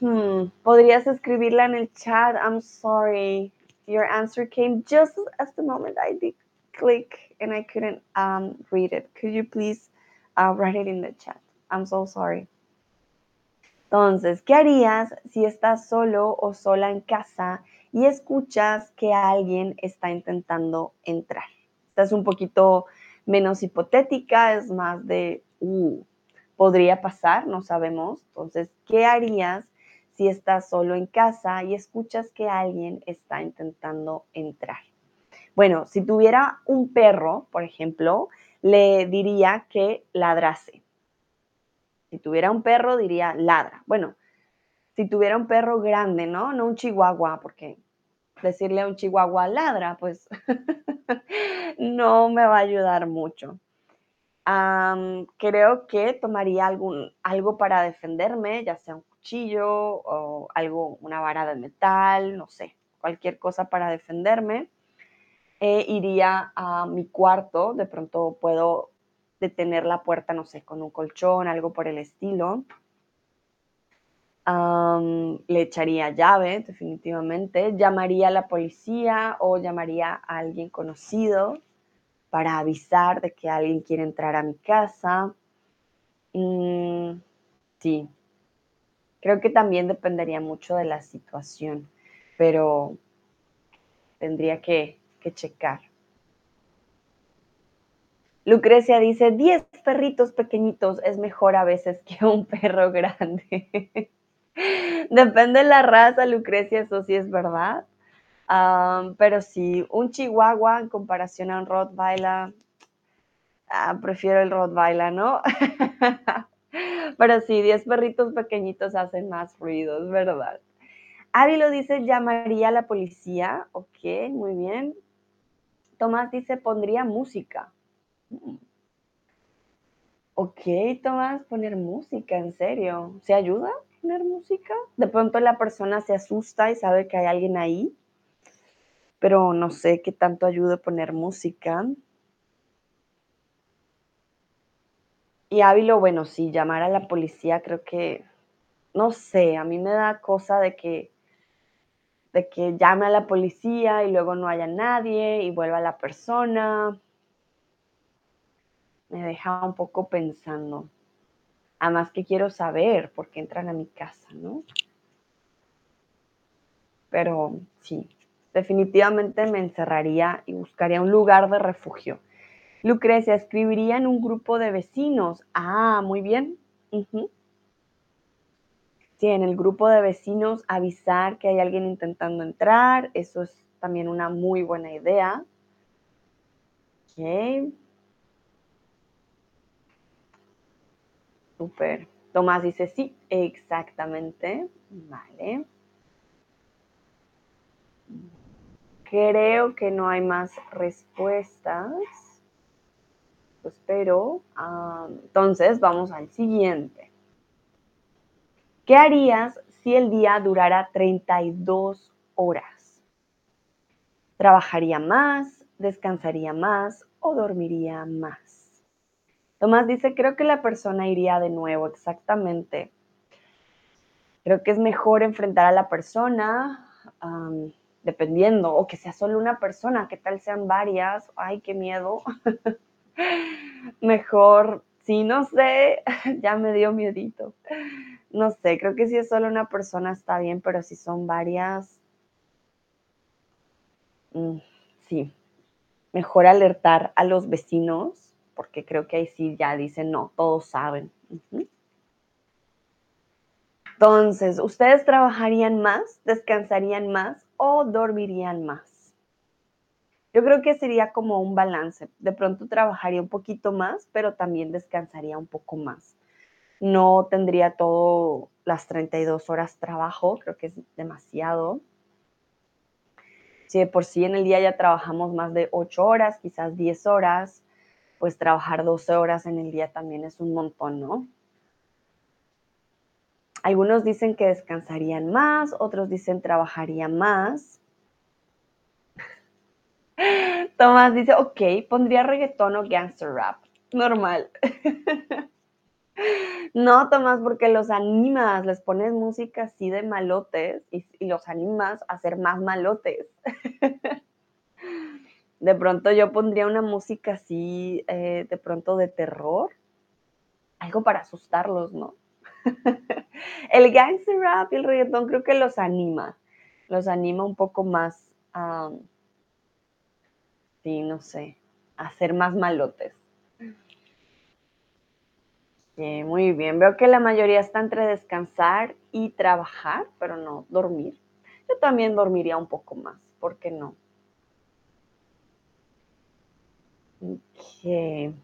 Hmm, podrías escribirla en el chat. I'm sorry. Your answer came just at the moment I did click and I couldn't um, read it. Could you please uh, write it in the chat? I'm so sorry. Entonces, ¿qué harías si estás solo o sola en casa y escuchas que alguien está intentando entrar? Esta es un poquito menos hipotética, es más de, uh, podría pasar, no sabemos. Entonces, ¿qué harías si estás solo en casa y escuchas que alguien está intentando entrar? Bueno, si tuviera un perro, por ejemplo, le diría que ladrase. Si tuviera un perro, diría ladra. Bueno, si tuviera un perro grande, ¿no? No un chihuahua, porque decirle a un chihuahua ladra, pues no me va a ayudar mucho. creo que tomaría algún, algo para defenderme, ya sea un cuchillo o algo, una vara de metal, no sé, cualquier cosa para defenderme. E iría a mi cuarto, de pronto puedo tener la puerta, no sé, con un colchón, algo por el estilo. le echaría llave, definitivamente. Llamaría a la policía o llamaría a alguien conocido para avisar de que alguien quiere entrar a mi casa. Mm, sí, creo que también dependería mucho de la situación, pero tendría que, que checar. Lucrecia dice, 10 perritos pequeñitos es mejor a veces que un perro grande. Depende de la raza, Lucrecia, eso sí es verdad. pero sí, un chihuahua en comparación a un Rottweiler, ah, prefiero el Rottweiler, ¿no? pero sí, 10 perritos pequeñitos hacen más ruido, es verdad. Ari lo dice, llamaría a la policía. Ok, muy bien. Tomás dice, pondría música. Ok, Tomás, poner música, en serio. ¿Se ayuda poner música? De pronto la persona se asusta y sabe que hay alguien ahí, pero no sé qué tanto ayuda poner música. Y Ávilo, bueno, sí, llamar a la policía creo que, no sé, a mí me da cosa de que, de que llame a la policía y luego no haya nadie y vuelva la persona. Me deja un poco pensando. Además que quiero saber por qué entran a mi casa, ¿no? Pero sí, definitivamente me encerraría y buscaría un lugar de refugio. Lucrecia, escribiría en un grupo de vecinos. Ah, muy bien. Sí, en el grupo de vecinos avisar que hay alguien intentando entrar. Eso es también una muy buena idea. Ok. Tomás dice sí, exactamente. Vale. Creo que no hay más respuestas. Espero. Ah, entonces, vamos al siguiente. ¿Qué harías si el día durara 32 horas? ¿Trabajaría más, descansaría más o dormiría más? Tomás dice, creo que la persona iría de nuevo, exactamente. Creo que es mejor enfrentar a la persona, dependiendo, o que sea solo una persona, que tal sean varias, ay, qué miedo. mejor, sí, no sé, ya me dio miedito. No sé, creo que si es solo una persona está bien, pero si son varias, mm, sí, mejor alertar a los vecinos, porque creo que ahí sí ya dicen, no, todos saben. Entonces, ¿ustedes trabajarían más, descansarían más o dormirían más? Yo creo que sería como un balance. De pronto trabajaría un poquito más, pero también descansaría un poco más. No tendría todo las 32 horas trabajo, creo que es demasiado. Si de por sí en el día ya trabajamos más de 8 horas, quizás 10 horas, pues trabajar 12 horas en el día también es un montón, ¿no? Algunos dicen que descansarían más, otros dicen trabajarían más. Tomás dice, ok, pondría reggaetón o gangster rap. Normal. No, Tomás, porque los animas, les pones música así de malotes y, los animas a ser más malotes. De pronto yo pondría una música así, eh, de pronto de terror, algo para asustarlos, ¿no? el gangster rap y el reggaetón creo que los anima, los anima un poco más a, sí, no sé, a ser más malotes. muy bien, veo que la mayoría está entre descansar y trabajar, pero no dormir. Yo también dormiría un poco más, ¿por qué no? Ok.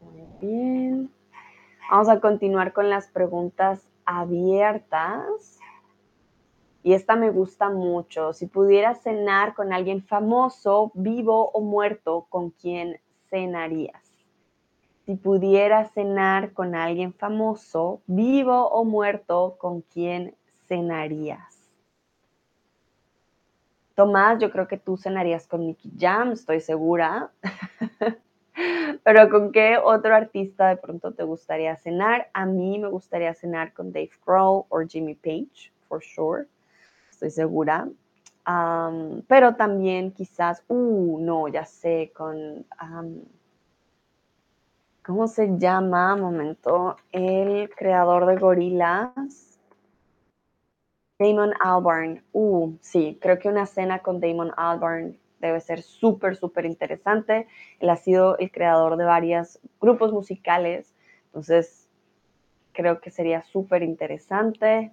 Muy bien. Vamos a continuar con las preguntas abiertas. Y esta me gusta mucho. Si pudieras cenar con alguien famoso, vivo o muerto, ¿con quién cenarías? Si pudieras cenar con alguien famoso, vivo o muerto, ¿con quién cenarías? Tomás, yo creo que tú cenarías con Nicky Jam, estoy segura. Pero ¿con qué otro artista de pronto te gustaría cenar? A mí me gustaría cenar con Dave Grohl o Jimmy Page, for sure. Estoy segura. pero también quizás, uh, no, ya sé, con, ¿cómo se llama? Momento, el creador de Gorilas. Damon Albarn. Uh, sí, creo que una cena con Damon Albarn debe ser súper, súper interesante. Él ha sido el creador de varios grupos musicales, entonces creo que sería súper interesante.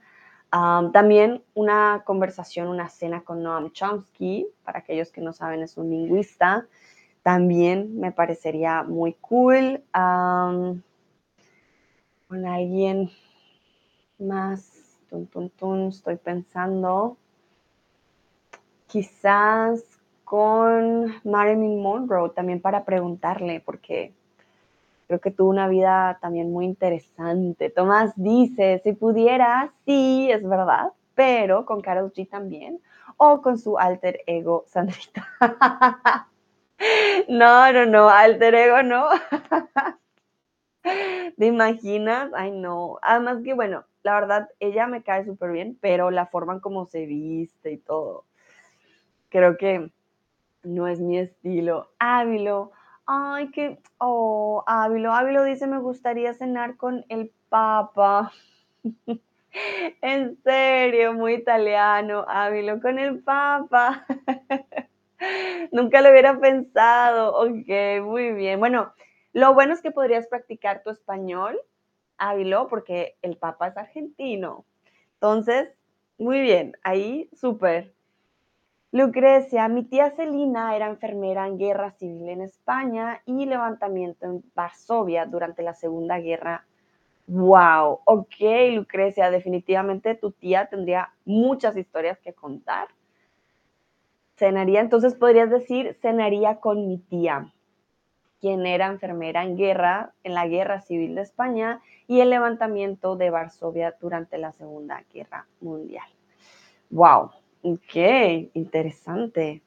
también una conversación, una cena con Noam Chomsky, para aquellos que no saben, es un lingüista. También me parecería muy cool. con alguien más, estoy pensando. Quizás con Marilyn Monroe también para preguntarle, porque Creo que tuvo una vida también muy interesante. Tomás dice, si pudiera, sí, es verdad, pero con Carol G también, o con su alter ego Sandrita. no, no, no, alter ego no. ¿Te imaginas? Ay, no. Además que, bueno, la verdad, ella me cae súper bien, pero la forma en cómo se viste y todo, creo que no es mi estilo. Ávilo, ay, que, oh, Ávilo, Ávilo dice, me gustaría cenar con el Papa. en serio, muy italiano, Ávilo, con el Papa. Nunca lo hubiera pensado. Ok, muy bien. Bueno, lo bueno es que podrías practicar tu español, Ávilo, porque el Papa es argentino. Entonces, muy bien, ahí súper. Lucrecia, mi tía Celina era enfermera en guerra civil en España y levantamiento en Varsovia durante la Segunda Guerra. Wow, ok, Lucrecia, definitivamente tu tía tendría muchas historias que contar. Cenaría, entonces podrías decir, cenaría con mi tía, quien era enfermera en guerra, en la Guerra Civil de España y el levantamiento de Varsovia durante la Segunda Guerra Mundial. Wow, Ok, interesante.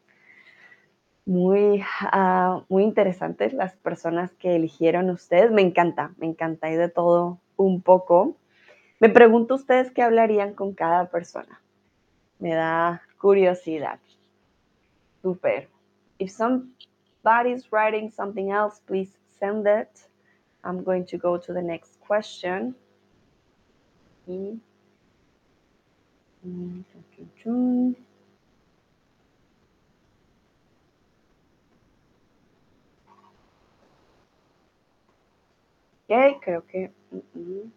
Muy, uh, muy interesantes las personas que eligieron ustedes. Me encanta, me encanta y de todo un poco. Me pregunto ustedes qué hablarían con cada persona. Me da curiosidad. Super. If somebody's writing something else, please send it. I'm going to go to the next question. Y Ok, creo que... Mm, mm.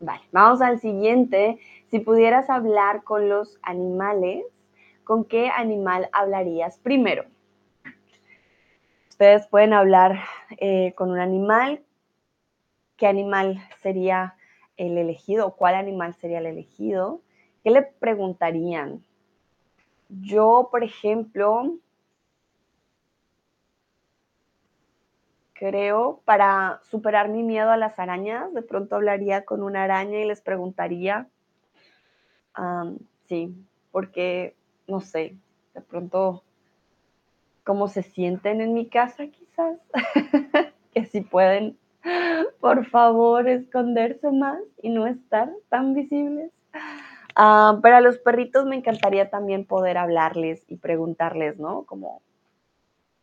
Vale, vamos al siguiente. Si pudieras hablar con los animales, ¿con qué animal hablarías primero? Ustedes pueden hablar eh, con un animal. ¿Qué animal sería el elegido? ¿Cuál animal sería el elegido? ¿Qué le preguntarían? Yo, por ejemplo, creo, para superar mi miedo a las arañas, de pronto hablaría con una araña y les preguntaría, sí, porque, no sé, de pronto, cómo se sienten en mi casa quizás, que si pueden, por favor, esconderse más y no estar tan visibles. Uh, pero a los perritos me encantaría también poder hablarles y preguntarles, ¿no? Como,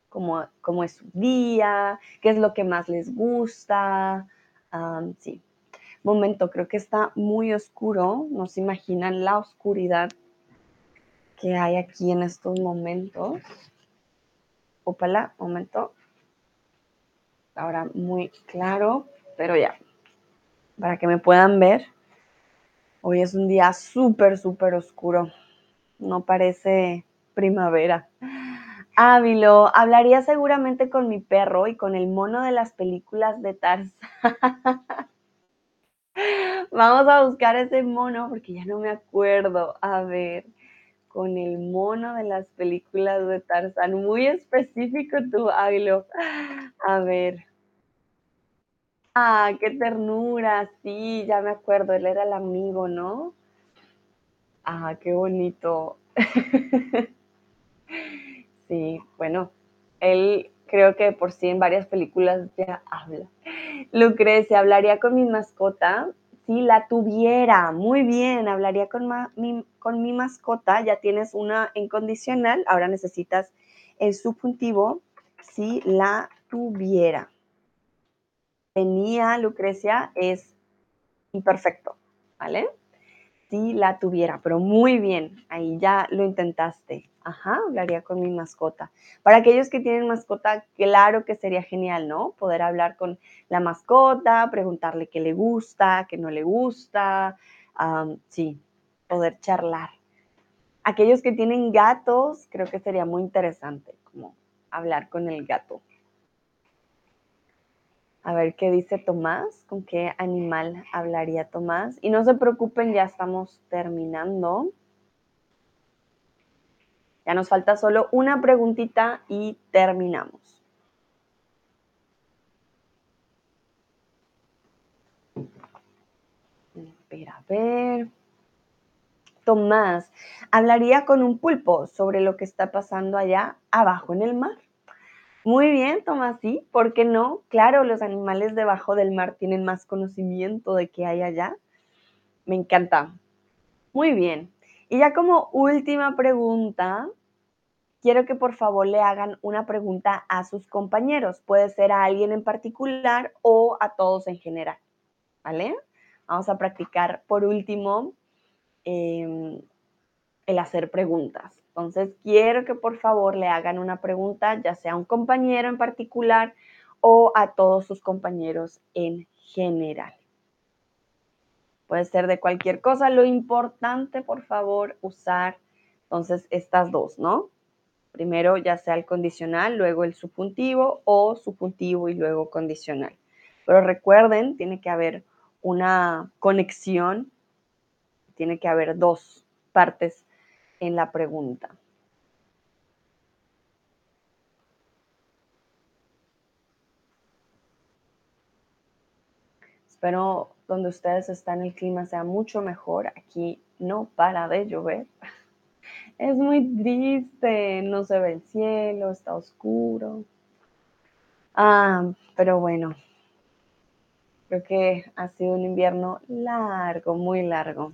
cómo, cómo es su día, qué es lo que más les gusta. sí. Momento, creo que está muy oscuro. No se imaginan la oscuridad que hay aquí en estos momentos. Opala, momento. Ahora muy claro, pero ya. Para que me puedan ver. Hoy es un día súper, súper oscuro. No parece primavera. Ávilo, hablaría seguramente con mi perro y con el mono de las películas de Tarzán. Vamos a buscar ese mono porque ya no me acuerdo. A ver, con el mono de las películas de Tarzán. Muy específico tú, Ávilo. A ver. Ah, qué ternura, sí, ya me acuerdo, él era el amigo, ¿no? Ah, qué bonito. sí, bueno, él creo que por sí en varias películas ya habla. Lucrecia, hablaría con mi mascota si la tuviera. Muy bien, hablaría con, mi, con mi mascota. Ya tienes una incondicional, ahora necesitas el subjuntivo si la tuviera tenía Lucrecia es imperfecto, ¿vale? Si la tuviera, pero muy bien, ahí ya lo intentaste. Ajá, hablaría con mi mascota. Para aquellos que tienen mascota, claro que sería genial, ¿no? Poder hablar con la mascota, preguntarle qué le gusta, qué no le gusta, sí, poder charlar. Aquellos que tienen gatos, creo que sería muy interesante, como hablar con el gato. A ver qué dice Tomás, con qué animal hablaría Tomás. Y no se preocupen, ya estamos terminando. Ya nos falta solo una preguntita y terminamos. Espera, a ver. Tomás, hablaría con un pulpo sobre lo que está pasando allá abajo en el mar. Muy bien, Tomás, sí, ¿por qué no? Claro, los animales debajo del mar tienen más conocimiento de qué hay allá. Me encanta. Muy bien. Y ya como última pregunta, quiero que por favor le hagan una pregunta a sus compañeros. Puede ser a alguien en particular o a todos en general. ¿Vale? Vamos a practicar por último em, el hacer preguntas. Entonces, quiero que por favor le hagan una pregunta, ya sea a un compañero en particular o a todos sus compañeros en general. Puede ser de cualquier cosa. Lo importante, por favor, usar entonces estas dos, ¿no? Primero ya sea el condicional, luego el subjuntivo o subjuntivo y luego condicional. Pero recuerden, tiene que haber una conexión, tiene que haber dos partes en la pregunta. Espero donde ustedes están el clima sea mucho mejor. Aquí no para de llover. Es muy triste, no se ve el cielo, está oscuro. Ah, pero bueno, creo que ha sido un invierno largo, muy largo.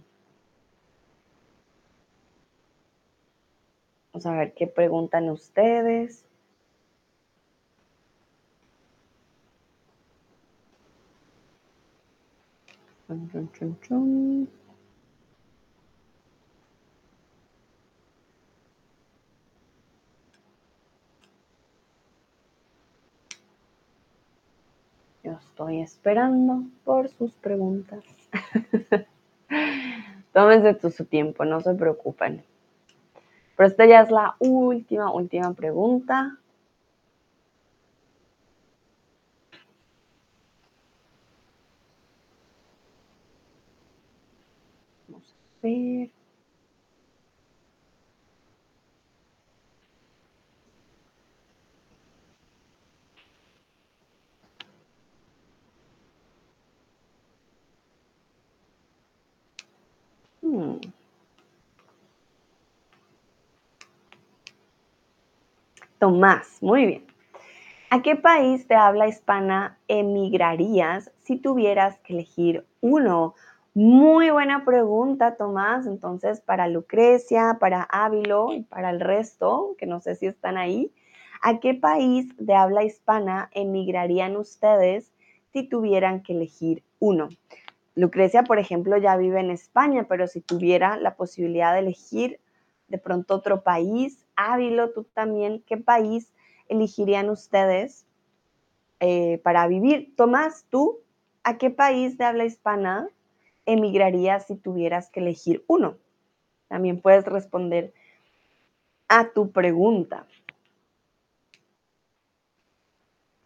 Vamos a ver qué preguntan ustedes. Yo estoy esperando por sus preguntas. Tómense su tiempo, no se preocupen. Pero esta ya es la última, última pregunta. Ver. Hmm. Tomás, muy bien. ¿A qué país de habla hispana emigrarías si tuvieras que elegir uno? Muy buena pregunta, Tomás. Entonces, para Lucrecia, para Ávilo y para el resto, que no sé si están ahí, ¿a qué país de habla hispana emigrarían ustedes si tuvieran que elegir uno? Lucrecia, por ejemplo, ya vive en España, pero si tuviera la posibilidad de elegir de pronto otro país, Ávilo, tú también, ¿qué país elegirían ustedes eh, para vivir? Tomás, tú, ¿a qué país de habla hispana emigrarías si tuvieras que elegir uno? También puedes responder a tu pregunta.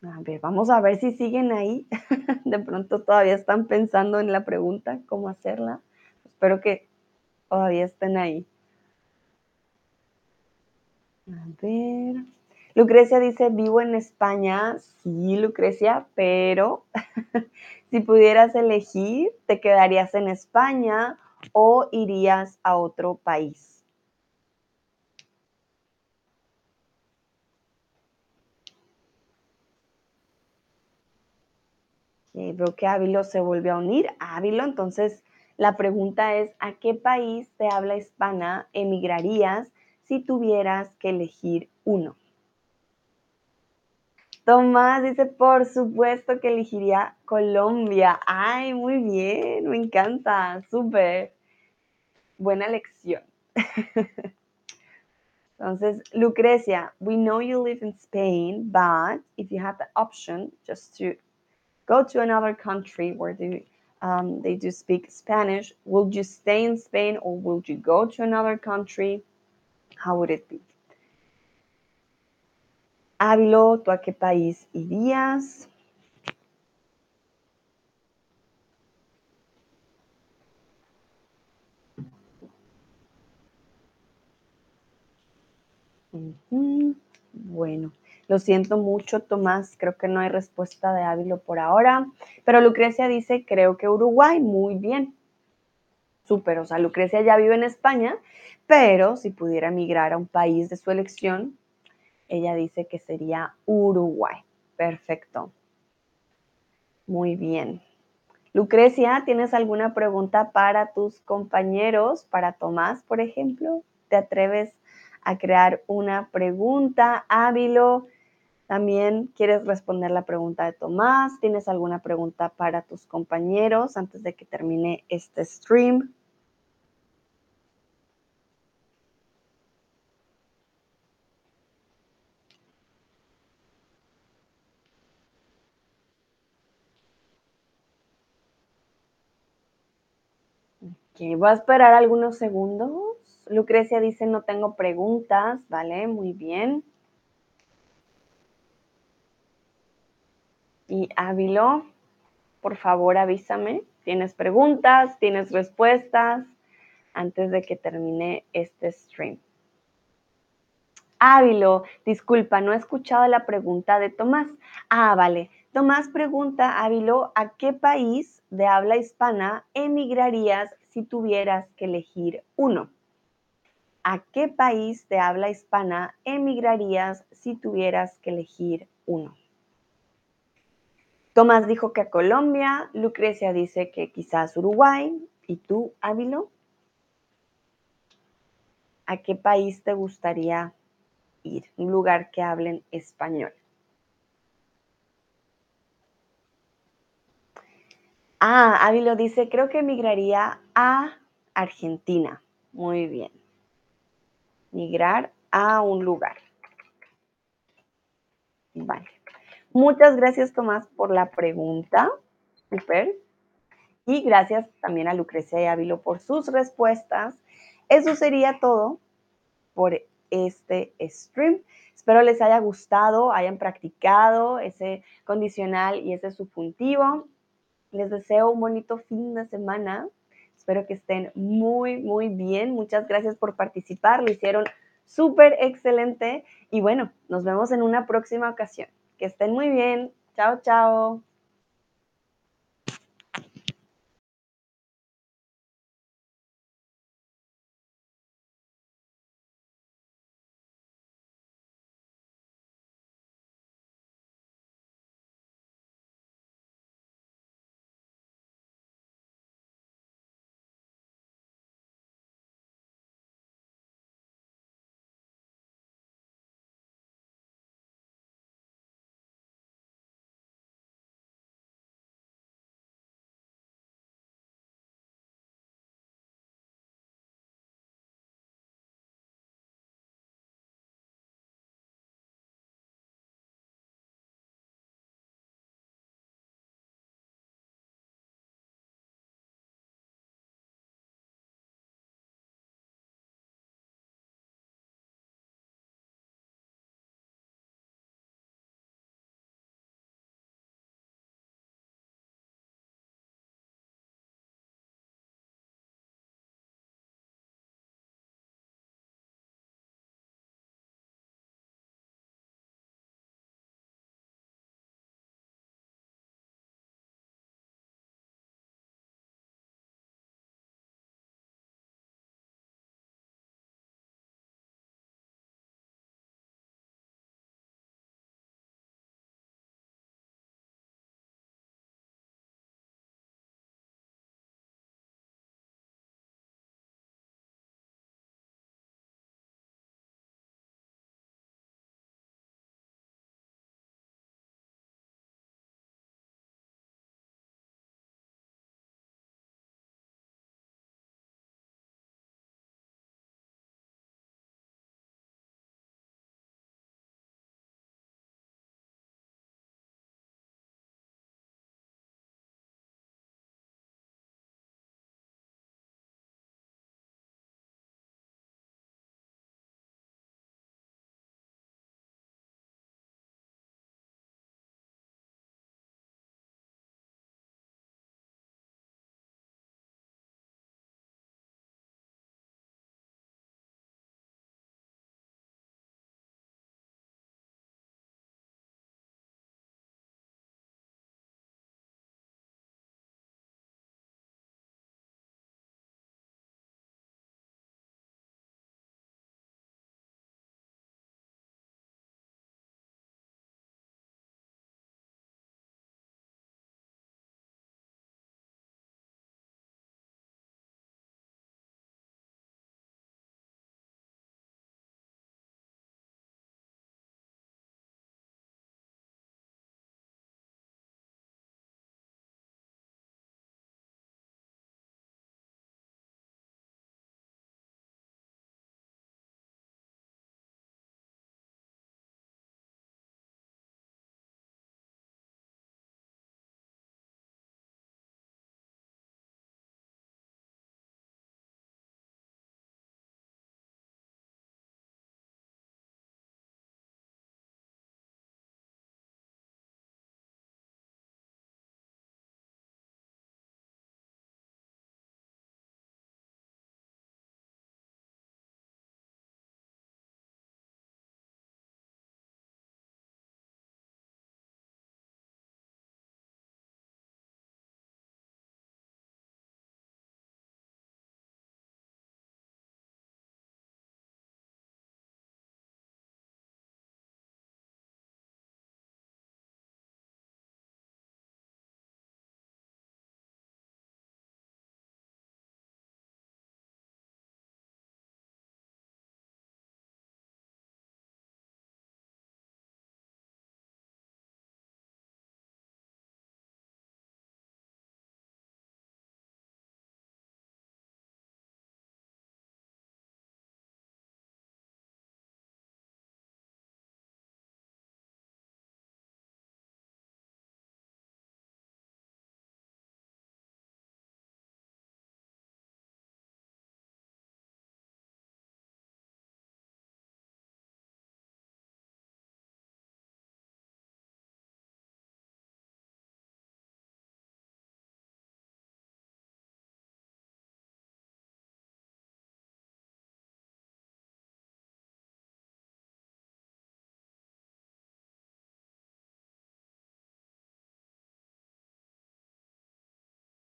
A ver, vamos a ver si siguen ahí. De pronto todavía están pensando en la pregunta, cómo hacerla. Espero que todavía estén ahí. A ver. Lucrecia dice, vivo en España. Sí, Lucrecia, pero si pudieras elegir, ¿te quedarías en España o irías a otro país? veo que Ávilo se vuelve a unir. Ávilo, entonces la pregunta es, ¿a qué país de habla hispana emigrarías si tuvieras que elegir uno? Tomás dice, por supuesto que elegiría Colombia. Ay, muy bien, me encanta, súper. Buena lección. Entonces, Lucrecia, we know you live in Spain, but if you had the option just to go to another country where they, um, they do speak Spanish, would you stay in Spain or would you go to another country? How would it be? Ávilo, ¿tú a qué país irías? Bueno, lo siento mucho, Tomás. Creo que no hay respuesta de Ávilo por ahora. Pero Lucrecia dice, creo que Uruguay. Muy bien. Súper, o sea, Lucrecia ya vive en España, pero si pudiera emigrar a un país de su elección, ella dice que sería Uruguay. Perfecto. Muy bien. Lucrecia, ¿tienes alguna pregunta para tus compañeros, para Tomás, por ejemplo? ¿Te atreves a crear una pregunta? Ávilo, también quieres responder la pregunta de Tomás. ¿Tienes alguna pregunta para tus compañeros antes de que termine este stream? Voy a esperar algunos segundos. Lucrecia dice no tengo preguntas, ¿vale? Muy bien. Y Ávilo, por favor avísame. ¿Tienes preguntas? ¿Tienes respuestas? Antes de que termine este stream. Ávilo, disculpa, no he escuchado la pregunta de Tomás. Ah, vale. Tomás pregunta, Ávilo, ¿a qué país de habla hispana emigrarías si tuvieras que elegir uno? ¿A qué país de habla hispana emigrarías si tuvieras que elegir uno? Tomás dijo que a Colombia, Lucrecia dice que quizás Uruguay, ¿y tú, Ávilo? ¿A qué país te gustaría ir? Un lugar que hablen español. Ah, Ávilo dice, creo que emigraría a Argentina. Muy bien. Migrar a un lugar. Vale. Muchas gracias, Tomás, por la pregunta. Super. Y gracias también a Lucrecia y Ávilo por sus respuestas. Eso sería todo por este stream. Espero les haya gustado, hayan practicado ese condicional y ese subjuntivo. Les deseo un bonito fin de semana. Espero que estén muy, muy bien. Muchas gracias por participar. Lo hicieron súper excelente. Y bueno, nos vemos en una próxima ocasión. Que estén muy bien. Chao, chao.